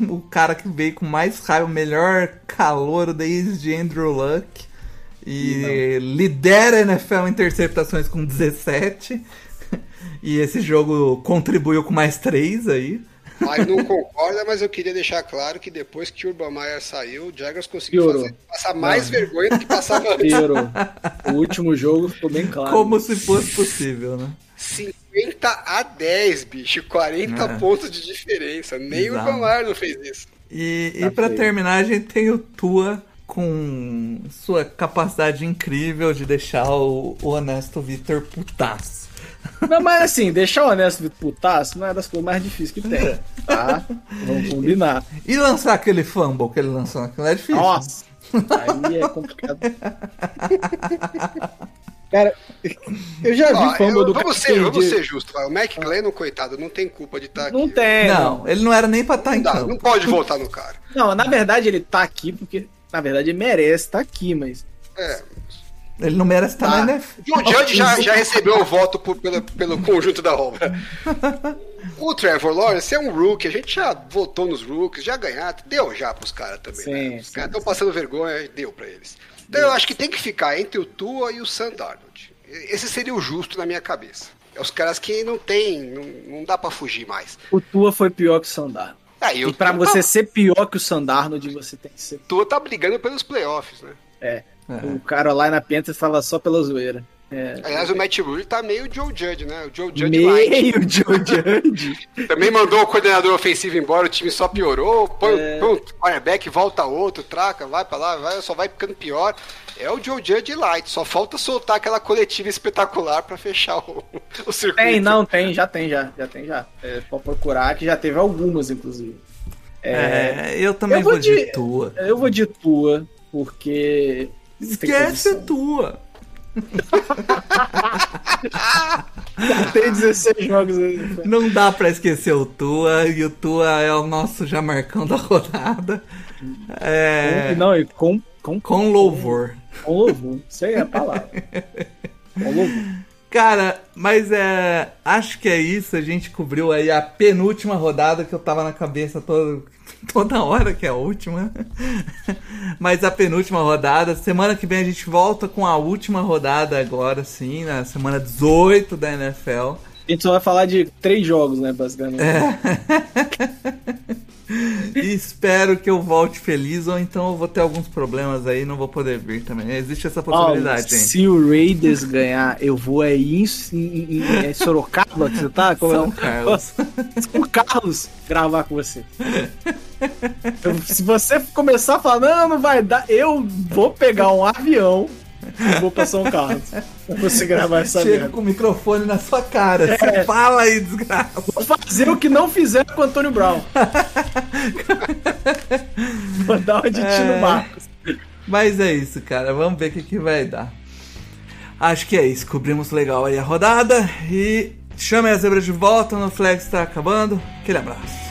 o cara que veio com mais raiva, o melhor calouro desde Andrew Luck. E lidera a NFL em interceptações com 17. E esse jogo contribuiu com mais 3 aí. Mas não concorda, mas eu queria deixar claro que depois que o Urban Meyer saiu, o Jaguars conseguiu Piorou. fazer, passar mais vergonha do que passava antes. Piorou. O último jogo ficou bem claro. Como se fosse possível, né? 50 a 10, bicho. 40 É. pontos de diferença. Nem o Bizarro. Urban Meyer não fez isso. E, e Tá para feio. terminar, a gente tem o Tua com sua capacidade incrível de deixar o, o honesto Victor putaço. Não, mas assim, deixar o honesto Vitor putaço não é das coisas mais difíceis que tem, tá? Vamos combinar. E lançar aquele fumble que ele lançou naquilo é difícil. Nossa, aí é complicado. Cara, eu já vi Ó, fumble eu- do vamos, cara ser, vamos ser justos. O Mac Glennon, coitado, não tem culpa de estar aqui. Não tem, não. Ele não era nem pra estar em Não, dá, campo. não pode voltar no cara. Não, na verdade ele tá aqui porque, na verdade, ele merece estar aqui, mas. É. Ele não merece estar Tá. na NFL. E o Judge já, já recebeu o voto por- pelo, pelo conjunto da obra. O Trevor Lawrence é um rookie, a gente já votou nos rookies, já ganharam, deu já pros caras também. Sim, né? Os caras estão passando vergonha, deu pra eles. Então eu acho que tem que ficar entre o Tua e o Sam Darnold. Esse seria o justo na minha cabeça. É os caras que não tem, não, não dá pra fugir mais. O Tua foi pior que o Sandarno. Aí E o pra Tua- você ser pior que o Sandarnold, você tem que ser. Tua tá brigando pelos playoffs, né? É. É. O cara lá na Panthers fala só pela zoeira. É. Aliás, o Matt Rule tá meio Joe Judge, né? O Joe Judge light. Meio Joe Judge. Também mandou o coordenador ofensivo embora, o time só piorou. Põe, É. põe um quarterback, volta outro, traca, vai pra lá, vai, só vai ficando pior. É o Joe Judge Light, só falta soltar aquela coletiva espetacular pra fechar o, o circuito. Tem, não, tem, já tem, já. Já tem, já. É, pode procurar, que já teve algumas, inclusive. É, eu também eu vou, vou de, de- Tua. Eu vou de Tua, porque. Esquece condição. Tua. Tem 16 jogos aí. Não dá pra esquecer o Tua, e o Tua é o nosso Jamarcão da rodada. É, Não, e com, com, com louvor. com louvor. Isso aí é a palavra. Com louvor. Cara, mas é. Acho que é isso. A gente cobriu aí a penúltima rodada que eu tava na cabeça toda, toda hora, que é a última. mas a penúltima rodada. Semana que vem a gente volta com a última rodada agora, sim, na semana 18 da NFL. A gente só vai falar de três jogos, né, basicamente. E espero que eu volte feliz, ou então eu vou ter alguns problemas aí não vou poder vir também. Existe essa possibilidade, gente. se o Raiders ganhar, eu vou aí em, em- em- em Sorocaba, que você tá? Como é? São Carlos. São Carlos gravar com você. Eu- se você começar a falar, não, não vai dar, eu vou pegar um avião e vou pra São Carlos. Pra você gravar essa Chega merda. com o microfone na sua cara. Você É. fala aí, desgraça. Vou fazer o que não fizeram com o Antônio Brown. vou dar uma de É. Tino Marcos. Mas é isso, cara. Vamos ver o que, que vai dar. Acho que é isso. Cobrimos legal aí a rodada. E chame a zebra de volta. No Flex tá acabando. Aquele abraço.